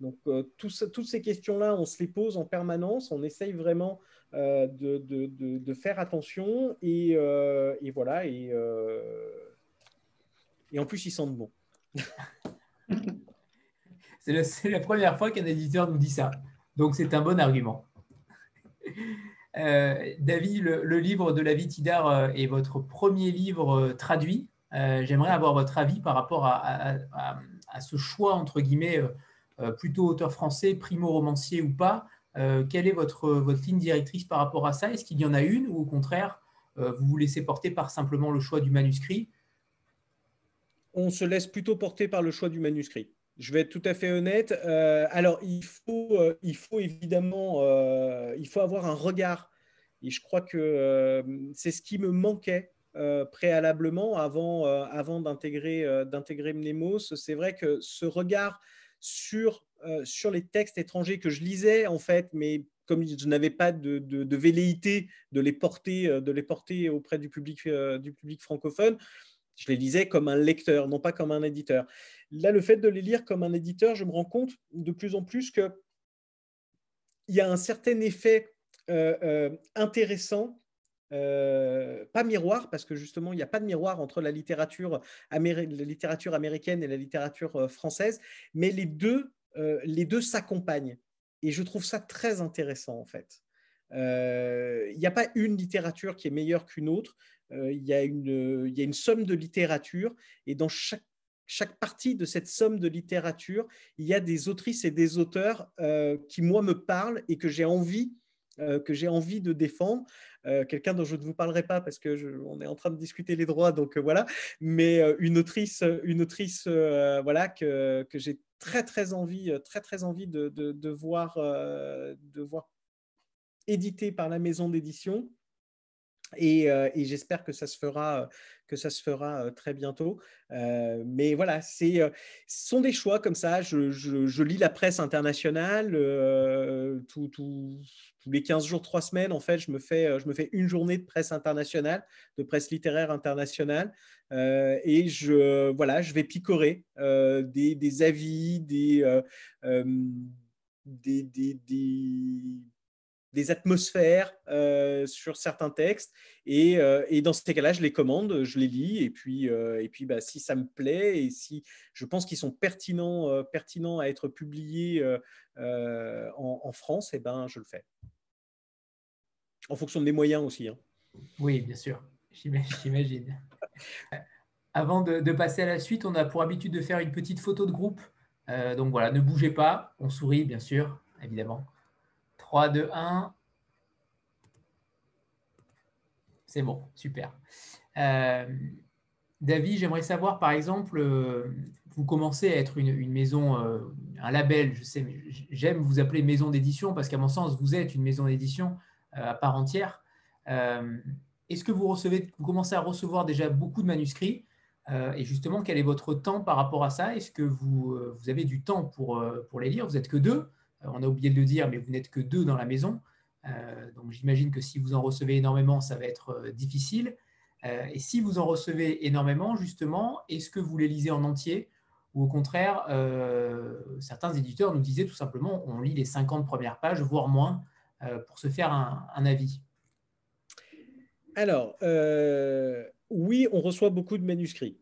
Donc, euh, toutes ces questions-là, on se les pose en permanence. On essaye vraiment de, de, de, faire attention. Et, et voilà. Et, et en plus, ils sentent bon. C'est la, première fois qu'un éditeur nous dit ça. Donc, c'est un bon argument. Euh, David, le, livre de la vie Tidar euh, est votre premier livre euh, traduit. J'aimerais avoir votre avis par rapport à, ce choix, entre guillemets, plutôt auteur français, primo-romancier ou pas. quelle est votre, votre ligne directrice par rapport à ça? Est-ce qu'il y en a une ou au contraire, vous vous laissez porter par simplement le choix du manuscrit? On se laisse plutôt porter par le choix du manuscrit. Je vais être tout à fait honnête. Euh, alors, il faut, euh, il faut évidemment euh, il faut avoir un regard. Et je crois que c'est ce qui me manquait préalablement avant, avant d'intégrer, d'intégrer Mnemos. C'est vrai que ce regard sur, sur les textes étrangers que je lisais, en fait, mais comme je n'avais pas de, de, velléité de les porter, de les porter auprès du public, du public francophone, je les lisais comme un lecteur, non pas comme un éditeur. Là, le fait de les lire comme un éditeur, je me rends compte de plus en plus qu'il y a un certain effet euh, euh, intéressant euh, pas miroir, parce que justement, il n'y a pas de miroir entre la littérature, américaine et la littérature française, mais les deux, les deux s'accompagnent. Et je trouve ça très intéressant, en fait. Il n'y a pas une littérature qui est meilleure qu'une autre. Il, y a une, il y a une somme de littérature et dans chaque partie de cette somme de littérature, il y a des autrices et des auteurs qui, moi, me parlent et que j'ai envie, j'ai envie de défendre. Quelqu'un dont je ne vous parlerai pas parce que on est en train de discuter les droits, donc voilà. Mais une autrice, une autrice, voilà que, j'ai très très envie, très très envie de, de voir, de voir édité par la maison d'édition. Et, et j'espère que ça se fera, que ça se fera très bientôt. mais voilà, c'est, ce sont des choix comme ça. Je, je, lis la presse internationale tous les 15 jours, 3 semaines. En fait, je me fais, je me fais une journée de presse internationale, de presse littéraire internationale. et je, voilà, je vais picorer des, des, avis, des, des, des, des des atmosphères euh, sur certains textes. Et, euh, et dans ces cas-là, je les commande, je les lis. Et puis, euh, et puis bah, si ça me plaît et si je pense qu'ils sont pertinents, pertinents à être publiés en, France, eh ben, je le fais. En fonction de mes moyens aussi. Hein. Oui, bien sûr. J'imagine. Avant de, passer à la suite, on a pour habitude de faire une petite photo de groupe. donc voilà, ne bougez pas. On sourit, bien sûr, évidemment. 3, 2, 1. C'est bon, super. Euh, David, j'aimerais savoir, par exemple, euh, vous commencez à être une, maison, euh, un label, je sais, j'aime vous appeler maison d'édition parce qu'à mon sens, vous êtes une maison d'édition à part entière. Est-ce que vous, recevez, vous commencez à recevoir déjà beaucoup de manuscrits Et justement, quel est votre temps par rapport à ça? Est-ce que vous, vous, avez du temps pour, pour les lire? Vous n'êtes que deux on a oublié de le dire, mais vous n'êtes que deux dans la maison. Euh, donc j'imagine que si vous en recevez énormément, ça va être euh, difficile. et si vous en recevez énormément, justement, est-ce que vous les lisez en entier? Ou au contraire, certains éditeurs nous disaient tout simplement, on lit les 50 premières pages, voire moins, pour se faire un avis Alors, oui, on reçoit beaucoup de manuscrits.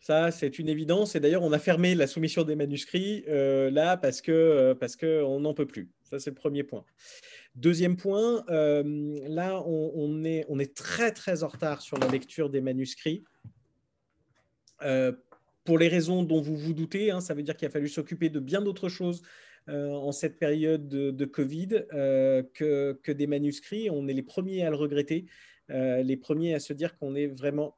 Ça, c'est une évidence. Et d'ailleurs, on a fermé la soumission des manuscrits euh, là parce que euh, parce qu'on n'en peut plus. Ça, c'est le premier point. Deuxième point, euh, là, on, est, on très très en retard sur la lecture des manuscrits. pour les raisons dont vous vous doutez, hein, ça veut dire qu'il a fallu s'occuper de bien d'autres choses en cette période de, Covid que, que, des manuscrits. On est les premiers à le regretter, les premiers à se dire qu'on est vraiment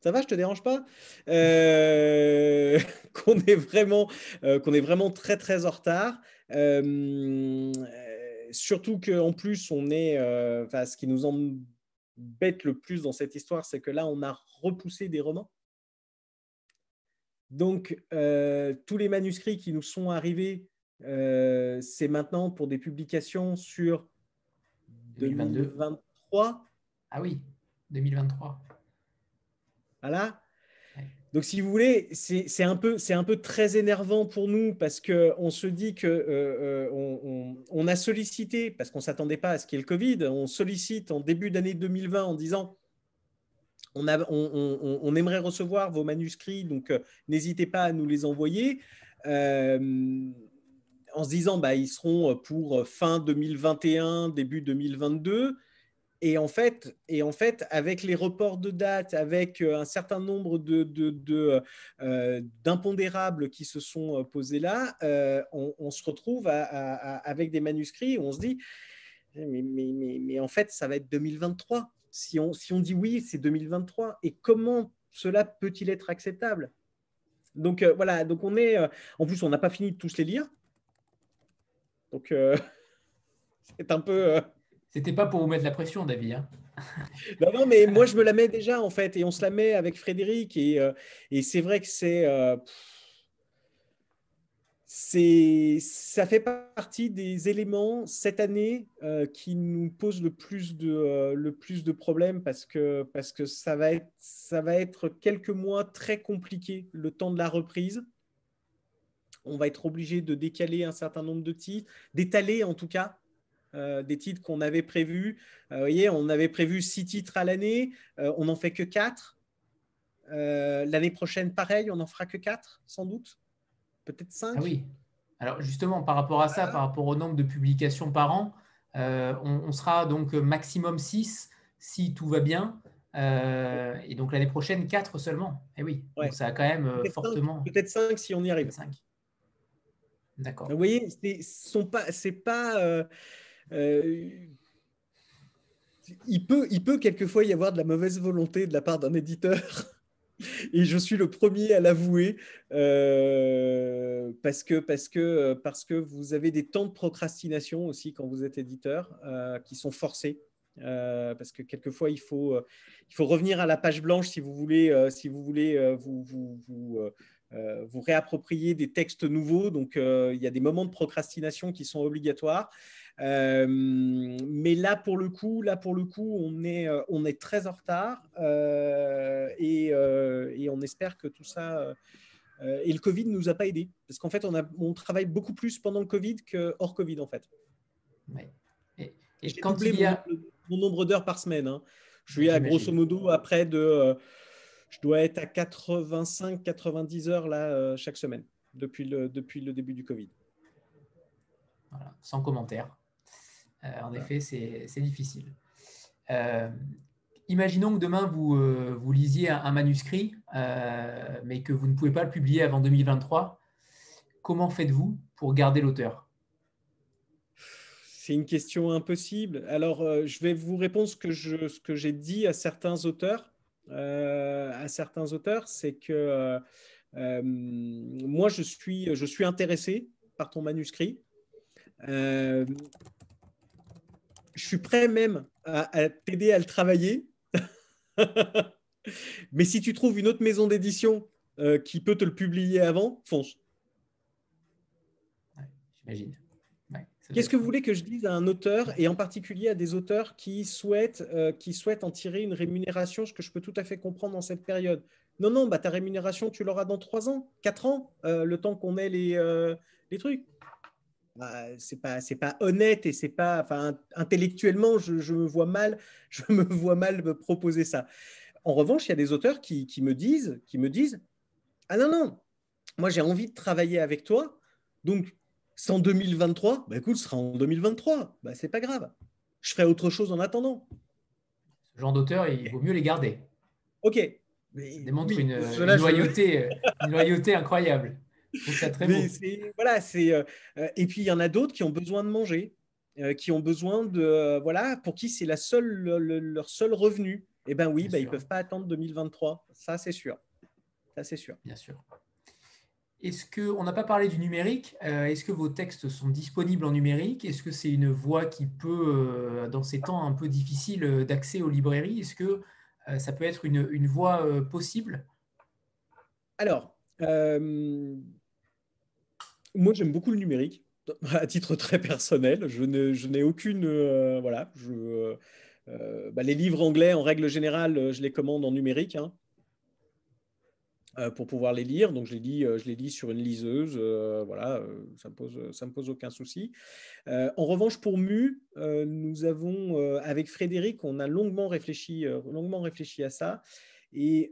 ça va, je te dérange pas? Euh, Qu'on est vraiment, euh, qu'on est vraiment très très en retard. Euh, surtout qu'en plus, on est, enfin, ce qui nous embête le plus dans cette histoire, c'est que là, on a repoussé des romans. Donc, tous les manuscrits qui nous sont arrivés, c'est maintenant pour des publications sur 2023. Ah oui, 2023. Voilà. Donc, si vous voulez, c'est un, peu, un peu très énervant pour nous parce qu'on se dit qu'on euh, euh, on, a sollicité, parce qu'on ne s'attendait pas à ce qu'il y ait le Covid, on sollicite en début d'année 2020 en disant on, a, on, aimerait recevoir vos manuscrits, donc euh, n'hésitez pas à nous les envoyer. en se disant bah, ils seront pour fin 2021, début 2022. Et en, fait, et en fait, avec les reports de date, avec euh, un certain nombre euh, d'impondérables de, de, qui se sont euh, posés là, on, se retrouve avec des manuscrits où on se dit, mais, en fait, ça va être 2023. Si on, si on dit oui, c'est 2023. Et comment cela peut-il être acceptable? Donc voilà, donc on est... en plus, on n'a pas fini de tous les lire. Donc c'est un peu... C'était pas pour vous mettre la pression, David. Hein. non, mais moi, je me la mets déjà, en fait, et on se la met avec Frédéric. Et, euh, c'est vrai que c'est. Euh, ça fait partie des éléments cette année euh, qui nous posent le plus de, le plus de problèmes parce que, parce que ça, va être, ça va être quelques mois très compliqués, le temps de la reprise. On va être obligé de décaler un certain nombre de titres, d'étaler en tout cas euh, des titres qu'on avait prévus. Euh, vous voyez, on avait prévu six titres à l'année, euh, on n'en fait que quatre. l'année prochaine, pareil, on n'en fera que quatre, sans doute. Peut-être cinq. Ah oui. Alors justement, par rapport à ça, par rapport au nombre de publications par an, on, sera donc maximum 6 si tout va bien. et donc l'année prochaine, 4 seulement. Et eh oui, donc ça a quand même fortement. Peut-être 5 si on y arrive. 5. D'accord. Vous voyez, c'est pas, pas il, peut, il peut quelquefois y avoir de la mauvaise volonté de la part d'un éditeur. Et je suis le premier à l'avouer euh, parce, que, vous avez des temps de procrastination aussi quand vous êtes éditeur euh, qui sont forcés. Euh, parce que quelquefois, il faut, revenir à la page blanche si vous voulez, vous, voulez vous, réapproprier des textes nouveaux. Donc, il y a des moments de procrastination qui sont obligatoires. Euh, mais là, pour le coup, là, pour le coup on, est, euh, on est très en retard euh, et, et, on espère que tout ça. et le Covid ne nous a pas aidés parce qu'en fait, on, a, on travaille beaucoup plus pendant le Covid que hors Covid, en fait. Et, et quand il y a... mon, nombre d'heures par semaine. Hein. Je suis à grosso modo à près de. je dois être à 85-90 heures là, chaque semaine depuis le, depuis le début du Covid. Voilà, sans commentaire. Euh, en effet, c'est difficile. Euh, imaginons que demain, vous, euh, vous lisiez un, manuscrit, mais que vous ne pouvez pas le publier avant 2023. Comment faites-vous pour garder l'auteur? C'est une question impossible. Alors, je vais vous répondre ce que, ce que j'ai dit à certains auteurs. à certains auteurs, c'est que moi, je suis, je suis intéressé par ton manuscrit je suis prêt même à, t'aider à le travailler. Mais si tu trouves une autre maison d'édition euh, qui peut te le publier avant, fonce. J'imagine. Qu'est-ce que vous voulez que je dise à un auteur, et en particulier à des auteurs qui souhaitent, euh, qui souhaitent en tirer une rémunération, ce que je peux tout à fait comprendre dans cette période? Non, non, bah, ta rémunération, tu l'auras dans trois ans, quatre ans, euh, le temps qu'on ait les, les trucs. Bah, c'est pas c'est pas honnête et c'est pas enfin intellectuellement je, me vois mal je me vois mal me proposer ça. En revanche, il y a des auteurs qui, qui me disent qui me disent ah non non moi j'ai envie de travailler avec toi donc en 2023 bah écoute ce sera en 2023 bah c'est pas grave je ferai autre chose en attendant. Ce genre d'auteur il vaut mieux les garder. Ok. Démontre une, loyauté, une loyauté incroyable voilà, c'est euh, euh, et puis il y en a d'autres qui ont besoin de manger, euh, qui ont besoin de voilà, pour qui c'est la seule leur seul revenu. Eh ben oui, bah, ils peuvent pas attendre 2023, ça c'est sûr, ça c'est sûr. Bien sûr. Est-ce que on n'a pas parlé du numérique Est-ce que vos textes sont disponibles en numérique? Est-ce que c'est une voie qui peut, dans ces temps un peu difficiles d'accès aux librairies, est-ce que ça peut être une, une voie possible? Alors, moi, j'aime beaucoup le numérique, à titre très personnel. Je n'ai aucune. Euh, voilà. Euh, bah, les livres anglais, en règle générale, je les commande en numérique. Hein, euh, pour pouvoir les lire. Donc, je les lis, je les lis sur une liseuse. voilà, ça me, pose, ça me pose aucun souci. en revanche, pour Mu, nous avons, avec Frédéric, on a longuement réfléchi, longuement réfléchi à ça. Et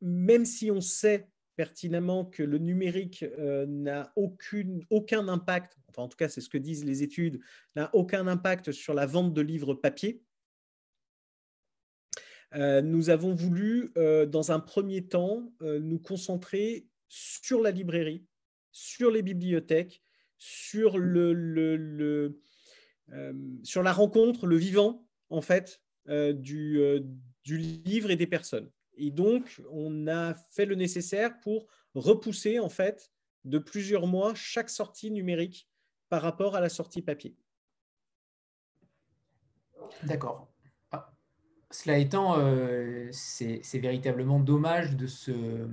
même si on sait pertinemment que le numérique euh, n'a aucun impact, enfin en tout cas c'est ce que disent les études, n'a aucun impact sur la vente de livres papier. Euh, nous avons voulu, euh, dans un premier temps, nous concentrer sur la librairie, sur les bibliothèques, sur, le, sur la rencontre, le vivant, en fait, du, du livre et des personnes. Et donc, on a fait le nécessaire pour repousser en fait de plusieurs mois chaque sortie numérique par rapport à la sortie papier. D'accord. Ah, cela étant, euh, c'est véritablement dommage de se,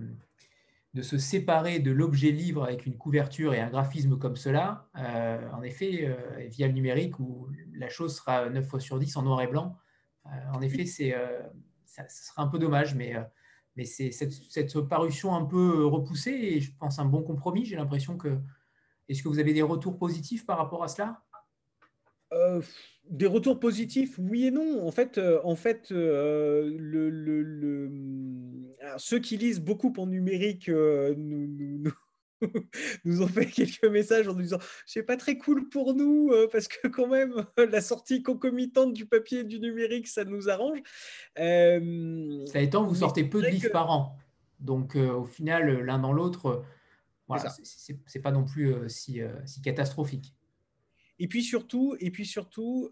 de se séparer de l'objet livre avec une couverture et un graphisme comme cela. Euh, en effet, euh, via le numérique, où la chose sera 9 fois sur 10 en noir et blanc. en effet, c'est ce sera un peu dommage, mais, euh, mais c'est cette, parution un peu repoussée et je pense un bon compromis. J'ai l'impression que. Est-ce que vous avez des retours positifs par rapport à cela? Euh, des retours positifs, oui et non. En fait, euh, en fait le, ceux qui lisent beaucoup en numérique nous ont fait quelques messages en nous disant c'est pas très cool pour nous parce que quand même la sortie concomitante du papier et du numérique ça nous arrange. ça étant, vous sortez peu de livres par an, donc au final l'un dans l'autre, voilà, c'est pas non plus si, si catastrophique. Et puis surtout, et puis surtout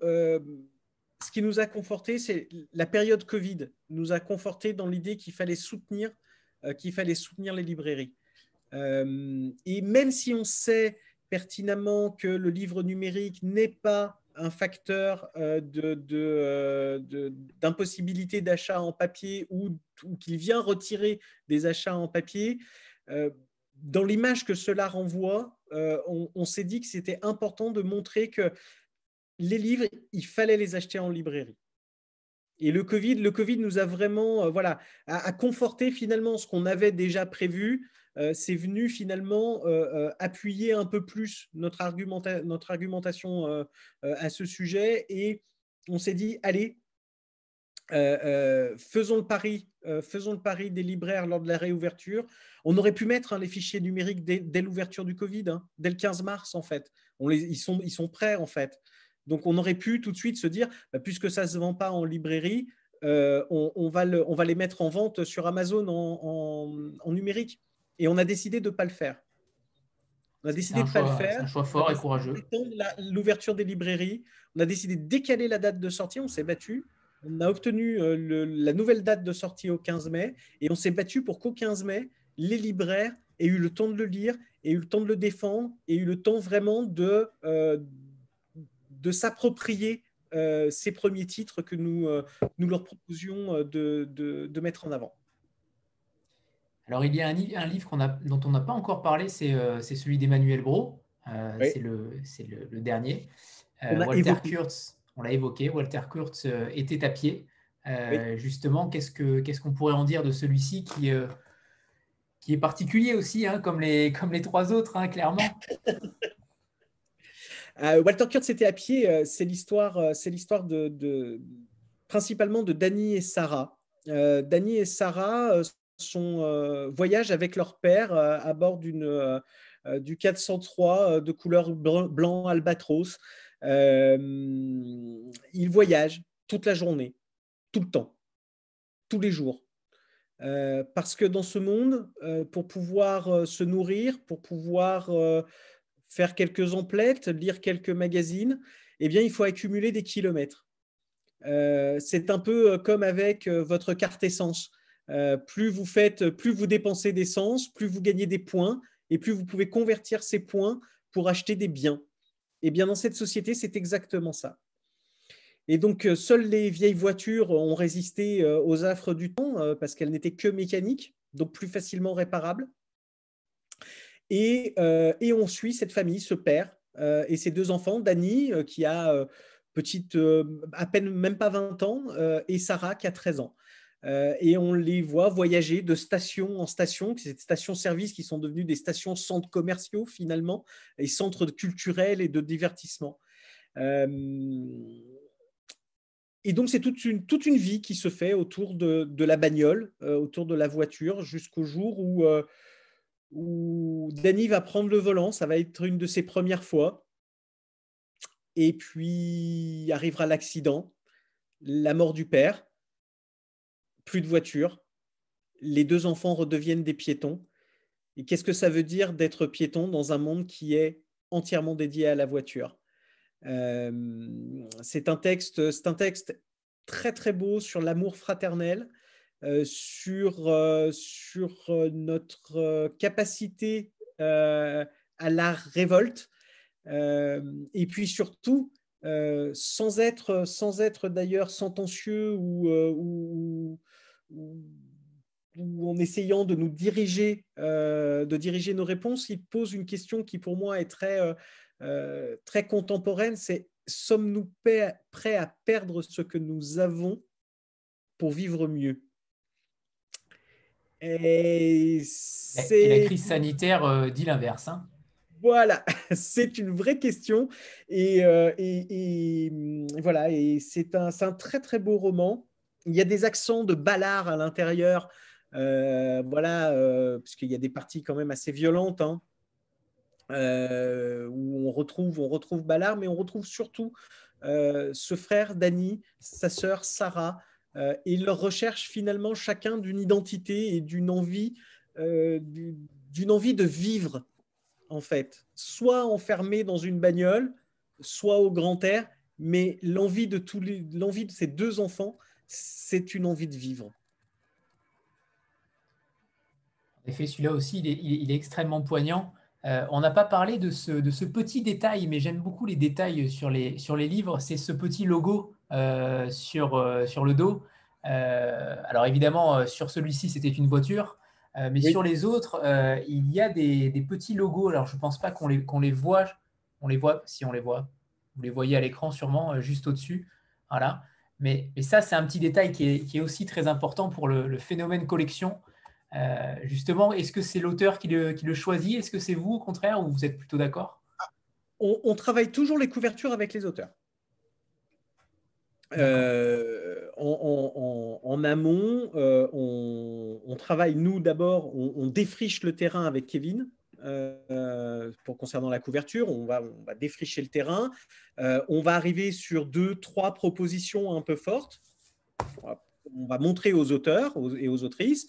ce qui nous a conforté, c'est la période Covid nous a conforté dans l'idée qu'il fallait soutenir, euh, qu'il fallait soutenir les librairies. Euh, et même si on sait pertinemment que le livre numérique n'est pas un facteur euh, d'impossibilité de, d'achat en papier ou, qu'il vient retirer des achats en papier, dans l'image que cela renvoie, on s'est dit que c'était important de montrer que les livres, il fallait les acheter en librairie. Et le Covid, le COVID nous a vraiment, euh, voilà, à, conforter finalement ce qu'on avait déjà prévu. Euh, c'est venu finalement euh, appuyer un peu plus notre, argumentation à ce sujet. Et on s'est dit, allez, faisons le pari, faisons le pari des libraires lors de la réouverture. On aurait pu mettre hein, les fichiers numériques dès, l'ouverture du Covid, hein, dès le 15 mars en fait. On ils, sont, ils sont prêts en fait. Donc, on aurait pu tout de suite se dire, bah, puisque ça ne se vend pas en librairie, euh, on, va les mettre en vente sur Amazon en, numérique. Et on a décidé de ne pas le faire. On a décidé de ne pas le faire. un choix fort et courageux. L'ouverture des librairies. On a décidé de décaler la date de sortie. On s'est battu. On a obtenu euh, la nouvelle date de sortie au 15 mai. Et on s'est battu pour qu'au 15 mai, les libraires aient eu le temps de le lire, aient eu le temps de le défendre, aient eu le temps vraiment de, euh, de s'approprier euh, ces premiers titres que nous, euh, nous leur proposions de, de, mettre en avant. Alors, il y a un, un livre a, dont on n'a pas encore parlé, c'est celui d'Emmanuel Bro. C'est le, le, dernier. Walter Kurtz, on l'a évoqué, Walter Kurtz était à pied. Justement, qu'est-ce qu'on pourrait en dire de celui-ci qui, qui est particulier aussi, hein, comme, les, comme les trois autres, hein, clairement? Euh, Walter Kurtz était à pied. Euh, c'est l'histoire, euh, c'est l'histoire de, principalement de Danny et Sarah. Danny et Sarah sont voyagent avec leur père à bord d'une du 403 de couleur blanc, albatros. ils voyagent toute la journée, tout le temps, tous les jours. parce que dans ce monde, pour pouvoir se nourrir, pour pouvoir faire quelques emplettes, lire quelques magazines, eh bien, il faut accumuler des kilomètres. Euh, c'est un peu euh, comme avec euh, votre carte essence. Plus vous faites, plus vous dépensez d'essence, plus vous gagnez des points, et plus vous pouvez convertir ces points pour acheter des biens. Et eh bien, dans cette société, c'est exactement ça. Et donc, seules les vieilles voitures ont résisté aux affres du temps parce qu'elles n'étaient que mécaniques, donc plus facilement réparables. Euh, et, on suit cette famille, ce père euh, et ses deux enfants, Dani, euh, qui a à peine même pas 20 ans, et Sarah, qui a 13 ans. Et on les voit voyager de station en station, ces stations-service qui sont devenues des stations centres commerciaux finalement, et centres culturels et de divertissement. et donc c'est toute une, toute une vie qui se fait autour de, la bagnole, autour de la voiture, jusqu'au jour où où Danny va prendre le volant, ça va être une de ses premières fois. Et puis arrivera l'accident, la mort du père, plus de voiture, les deux enfants redeviennent des piétons. Et qu'est-ce que ça veut dire d'être piéton dans un monde qui est entièrement dédié à la voiture? Euh, C'est un texte, un texte très très beau sur l'amour fraternel, euh, sur, euh, sur notre capacité à la révolte et puis surtout sans être, sans être d'ailleurs sentencieux ou, ou, ou, en essayant de nous diriger, de diriger nos réponses, il pose une question qui pour moi est très, très contemporaine, c'est sommes-nous prêts à perdre ce que nous avons pour vivre mieux? Et, la crise sanitaire euh, dit l'inverse. Hein. Voilà, c'est une vraie question. Et, euh, et, voilà, c'est un, très très beau roman. Il y a des accents de ballard à l'intérieur, euh, voilà, puisqu'il y a des parties quand même assez violentes. Hein. où on retrouve, on Ballard, mais on retrouve surtout ce frère Danny, sa sœur Sarah, et leur recherche finalement chacun d'une identité et d'une envie de vivre en fait, soit enfermé dans une bagnole, soit au grand air, mais l'envie de, tous les, l'envie de ces deux enfants, c'est une envie de vivre. En effet, celui-là aussi, il est, extrêmement poignant. Euh, on n'a pas parlé de ce, de ce, petit détail, mais j'aime beaucoup les détails sur les, livres. C'est ce petit logo euh, euh, sur le dos. alors évidemment, sur celui-ci, c'était une voiture. Mais sur les autres, il y a des, des, petits logos. Alors je ne pense pas qu'on les, qu'on les voit. On les voit, si on les voit. Vous les voyez à l'écran sûrement, juste au-dessus. Voilà. Mais, ça, c'est un petit détail qui est, qui est, aussi très important pour le, le phénomène collection. Euh, justement, est-ce que c'est l'auteur qui le, qui le, choisit? Est-ce que c'est vous, au contraire, ou vous êtes plutôt d'accord? On, travaille toujours les couvertures avec les auteurs. Euh, en, amont, euh, on, travaille, nous d'abord, on, défriche le terrain avec Kevin. pour concernant la couverture, on va, défricher le terrain. on va arriver sur deux, trois propositions un peu fortes. On va montrer aux auteurs et aux autrices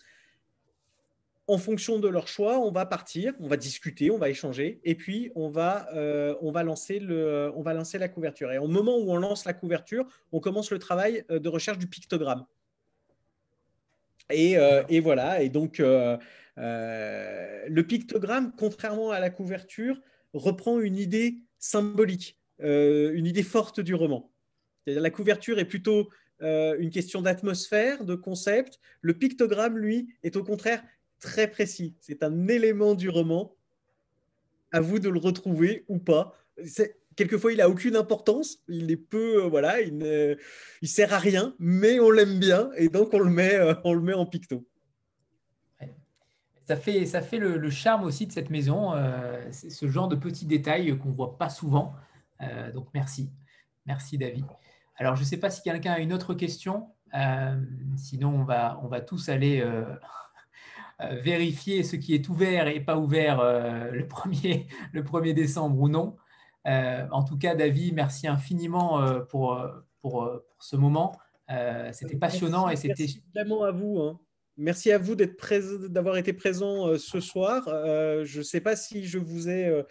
en fonction de leur choix, on va partir, on va discuter, on va échanger, et puis on va, euh, lancer, la couverture. Et au moment où on lance la couverture, on commence le travail euh, de recherche du pictogramme. Et, euh, voilà, et donc le pictogramme, contrairement à la couverture, reprend une idée symbolique, une idée forte du roman. la couverture est plutôt une question d'atmosphère, de concept. Le pictogramme, lui, est au contraire très précis. C'est un élément du roman. À vous de le retrouver ou pas. Quelquefois, il a aucune importance. Il est peu, euh, voilà, il, ne, il sert à rien, mais on l'aime bien et donc on le met, euh, on le met en picto. Ça fait, ça fait le, charme aussi de cette maison, euh, ce genre de petits détails qu'on voit pas souvent. donc merci, merci David. Alors je ne sais pas si quelqu'un a une autre question. sinon on va, on va tous aller vérifier ce qui est ouvert et pas ouvert le, 1er, le 1er décembre ou non. Euh, en tout cas, David, merci infiniment pour, pour, pour ce moment. c'était passionnant et c'était. Merci vraiment à vous. Hein. Merci à vous d'avoir été présent ce soir. je ne sais pas si je vous ai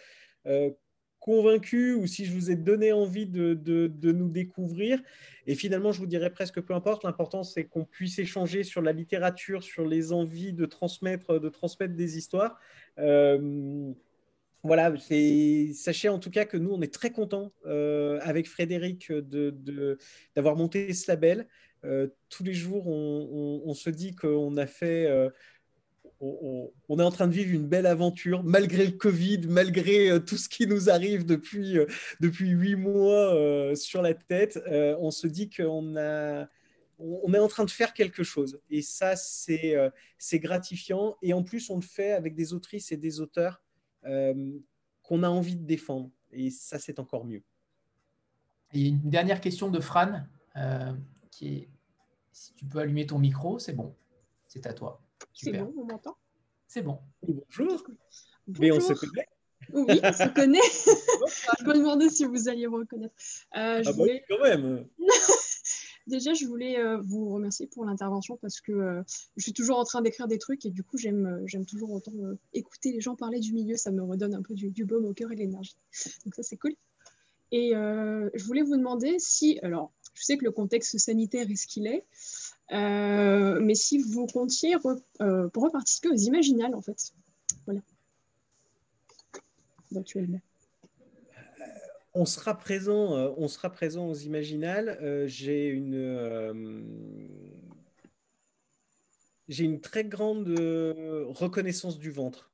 convaincu ou si je vous ai donné envie de, de, nous découvrir. Et finalement, je vous dirais presque peu importe. L'important, c'est qu'on puisse échanger sur la littérature, sur les envies de transmettre, de transmettre des histoires. Euh, voilà, sachez en tout cas que nous, on est très contents euh, avec Frédéric d'avoir monté ce label. Euh, tous les jours, on, se dit qu'on a fait on, est en train de vivre une belle aventure, malgré le Covid, malgré euh, tout ce qui nous arrive depuis euh, depuis huit mois euh, sur la tête. on se dit qu'on a on est en train de faire quelque chose. Et ça, c'est gratifiant. Et en plus, on le fait avec des autrices et des auteurs qu'on a envie de défendre. Et ça, c'est encore mieux. Et une dernière question de Fran, qui est, si tu peux allumer ton micro, c'est bon, c'est à toi. C'est bon, on m'entend? C'est bon. Bonjour. Mais on se connaît Oui, on se connaît. je me demandais si vous alliez me reconnaître. Euh, ah bah quand même. Déjà, je voulais euh, vous remercier pour l'intervention parce que euh, je suis toujours en train d'écrire des trucs et du coup, j'aime, j'aime toujours autant écouter les gens parler du milieu. Ça me redonne un peu du, baume au cœur et de l'énergie. Donc ça, c'est cool. Et je voulais vous demander si, alors, je sais que le contexte sanitaire est ce qu'il est, euh, mais si vous comptiez euh, pour reparticiper aux Imaginales, en fait. Voilà. Éventuellement. Euh, on sera présent, on sera présent aux Imaginales. j'ai une, j'ai une très grande reconnaissance du ventre.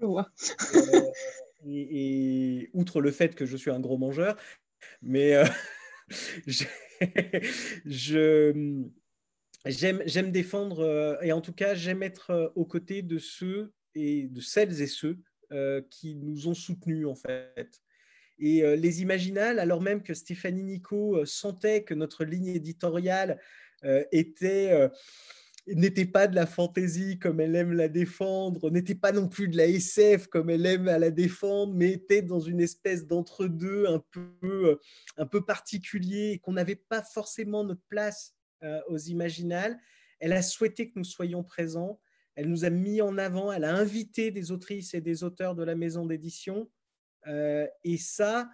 Je vois. et, outre le fait que je suis un gros mangeur, mais je, j'aime, défendre, euh, et en tout cas, j'aime être euh, aux côtés de ceux et de celles et ceux euh, qui nous ont soutenus, en fait. Et les Imaginales, alors même que Stéphanie Nico sentait que notre ligne éditoriale était n'était pas de la fantaisie comme elle aime la défendre, n'était pas non plus de la SF comme elle aime à la défendre, mais était dans une espèce d'entre-deux un peu, un peu particulier, qu'on n'avait pas forcément notre place euh, aux Imaginales. Elle a souhaité que nous soyons présents, elle nous a mis en avant, elle a invité des autrices et des auteurs de la maison d'édition. Euh, et ça,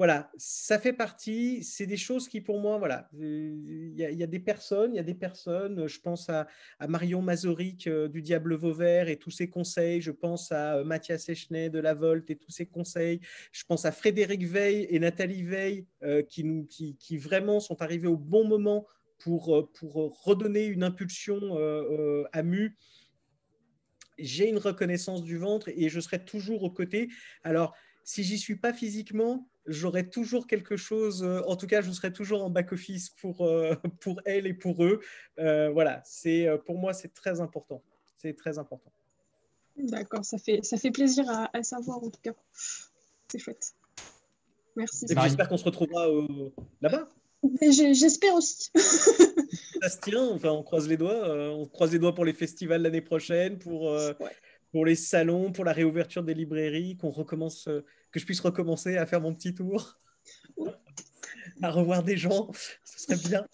voilà, ça fait partie, c'est des choses qui pour moi, voilà, il y, a des personnes, il y a des personnes, je pense à, Marion Mazoric euh, du Diable Vauvert et tous ses conseils, je pense à euh, Mathias Echnet de La Volte et tous ses conseils, je pense à Frédéric Veil et Nathalie Veil euh, qui, nous, qui, vraiment sont arrivés au bon moment pour, pour redonner une impulsion à Mu j'ai une reconnaissance du ventre et je serai toujours aux côtés. Alors, si j'y suis pas physiquement, j'aurai toujours quelque chose, euh, en tout cas, je serai toujours en back-office pour, euh, pour elle et pour eux. Euh, voilà, c'est pour moi, c'est très important. C'est très important. D'accord, ça fait, ça fait plaisir à, savoir en tout cas. C'est chouette. Merci. J'espère qu'on se retrouvera là-bas. J'espère aussi. ça se tient, enfin, on croise les doigts. on croise les doigts pour les festivals l'année prochaine, pour, pour les salons, pour la réouverture des librairies, qu'on recommence que je puisse recommencer à faire mon petit tour, à revoir des gens, ce serait bien.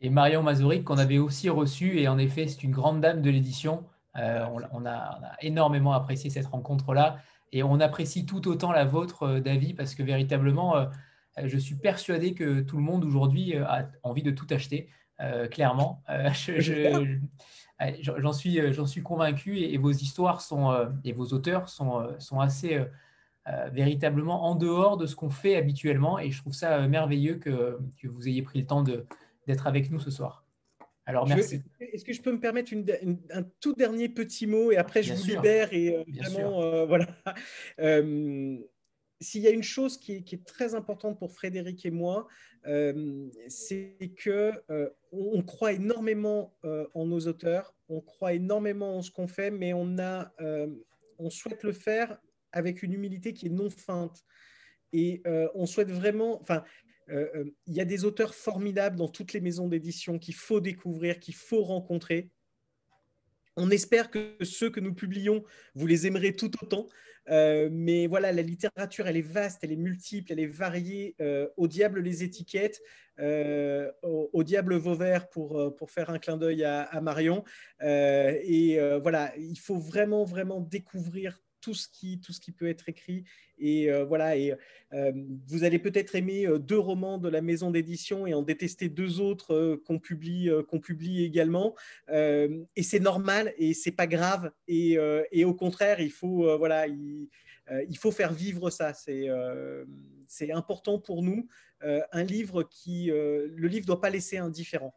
Et Marion Mazuric, qu'on avait aussi reçu, et en effet, c'est une grande dame de l'édition. Euh, on, a, énormément apprécié cette rencontre-là, et on apprécie tout autant la vôtre, euh, David, parce que véritablement, euh, je suis persuadé que tout le monde aujourd'hui a envie de tout acheter, clairement. J'en suis, suis convaincu, et, vos histoires sont, et vos auteurs sont, sont assez euh, véritablement en dehors de ce qu'on fait habituellement. Et je trouve ça euh, merveilleux que, que vous ayez pris le temps d'être avec nous ce soir. Alors, merci. Est-ce que je peux me permettre un tout dernier petit mot et après je vous libère et euh, vraiment, voilà. S'il y a une chose qui est, très importante pour Frédéric et moi, c'est que on, croit énormément en nos auteurs, on croit énormément en ce qu'on fait, mais on a, on souhaite le faire avec une humilité qui est non feinte. Et euh, on souhaite vraiment, enfin, euh, euh, il y a des auteurs formidables dans toutes les maisons d'édition qu'il faut découvrir, qu'il faut rencontrer. On espère que ceux que nous publions, vous les aimerez tout autant. mais voilà, la littérature, elle est vaste, elle est multiple, elle est variée. au diable les étiquettes, au, diable Vauvert pour, pour faire un clin d'œil à, à, Marion. et voilà, il faut vraiment, vraiment découvrir tout ce qui, tout ce qui peut être écrit. Et euh, voilà, et euh, vous allez peut-être aimer euh, deux romans de la maison d'édition et en détester deux autres qu'on publie, qu'on publie également. et c'est normal et c'est pas grave. Et, et, au contraire, il faut, voilà, il, il, faut faire vivre ça. C'est c'est important pour nous. un livre qui, le livre doit pas laisser indifférent.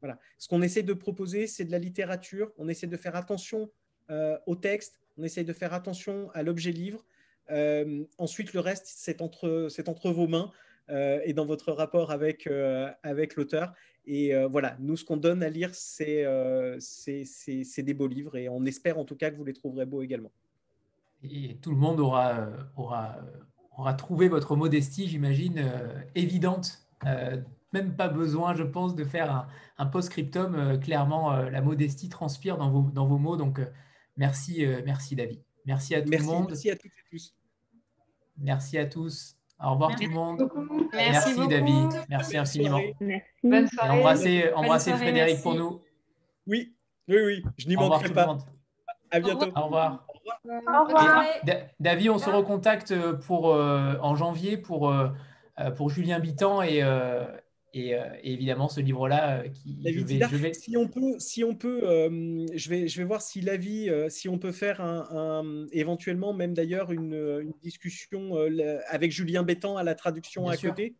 Voilà. Ce qu'on essaie de proposer, c'est de la littérature. On essaie de faire attention au texte, on essaye de faire attention à l'objet livre. Euh, ensuite, le reste, c'est entre, vos mains euh, et dans votre rapport avec, euh, l'auteur. Et voilà, nous, ce qu'on donne à lire, c'est des beaux livres et on espère en tout cas que vous les trouverez beaux également. Et tout le monde aura, trouvé votre modestie, j'imagine, évidente. même pas besoin, je pense, de faire un, post-scriptum. clairement, la modestie transpire dans vos, mots. Donc, merci David. Merci à tout le monde. Merci à toutes et tous. Merci à tous. Au revoir tout le monde. Merci, David. Merci infiniment. Merci. Bonne soirée. embrassez, Frédéric pour nous. Oui, oui, oui. Je n'y manquerai pas. À bientôt. Au revoir. Au revoir. David, on se recontacte pour, euh, en janvier pour, euh, pour Julien Bitan et, euh, et, évidemment, ce livre-là, euh, qui je vais, si on peut, si on peut, euh, je vais, je vais voir si l'avis, si on peut faire un, éventuellement même d'ailleurs une, discussion avec Julien Bétan à la traduction à côté.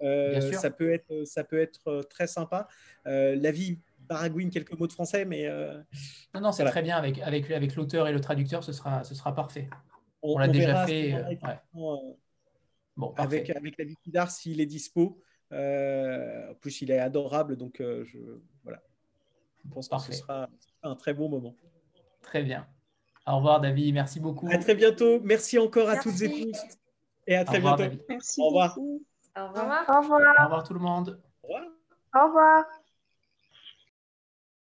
ça peut être, ça peut être très sympa. l'avis baragouine quelques mots de français, mais non, non, c'est très bien avec avec avec l'auteur et le traducteur, ce sera, ce sera parfait. On, l'a déjà fait. bon, avec avec l'avis d'art s'il est dispo. Euh, en plus, il est adorable, donc euh, je, voilà. je pense que ce sera un très bon moment. Très bien. Au revoir, David. Merci beaucoup. À très bientôt. Merci encore à toutes et tous. Et à très bientôt. Merci. Au revoir. Au revoir. Au revoir. Au revoir tout le monde. Au revoir. Au revoir.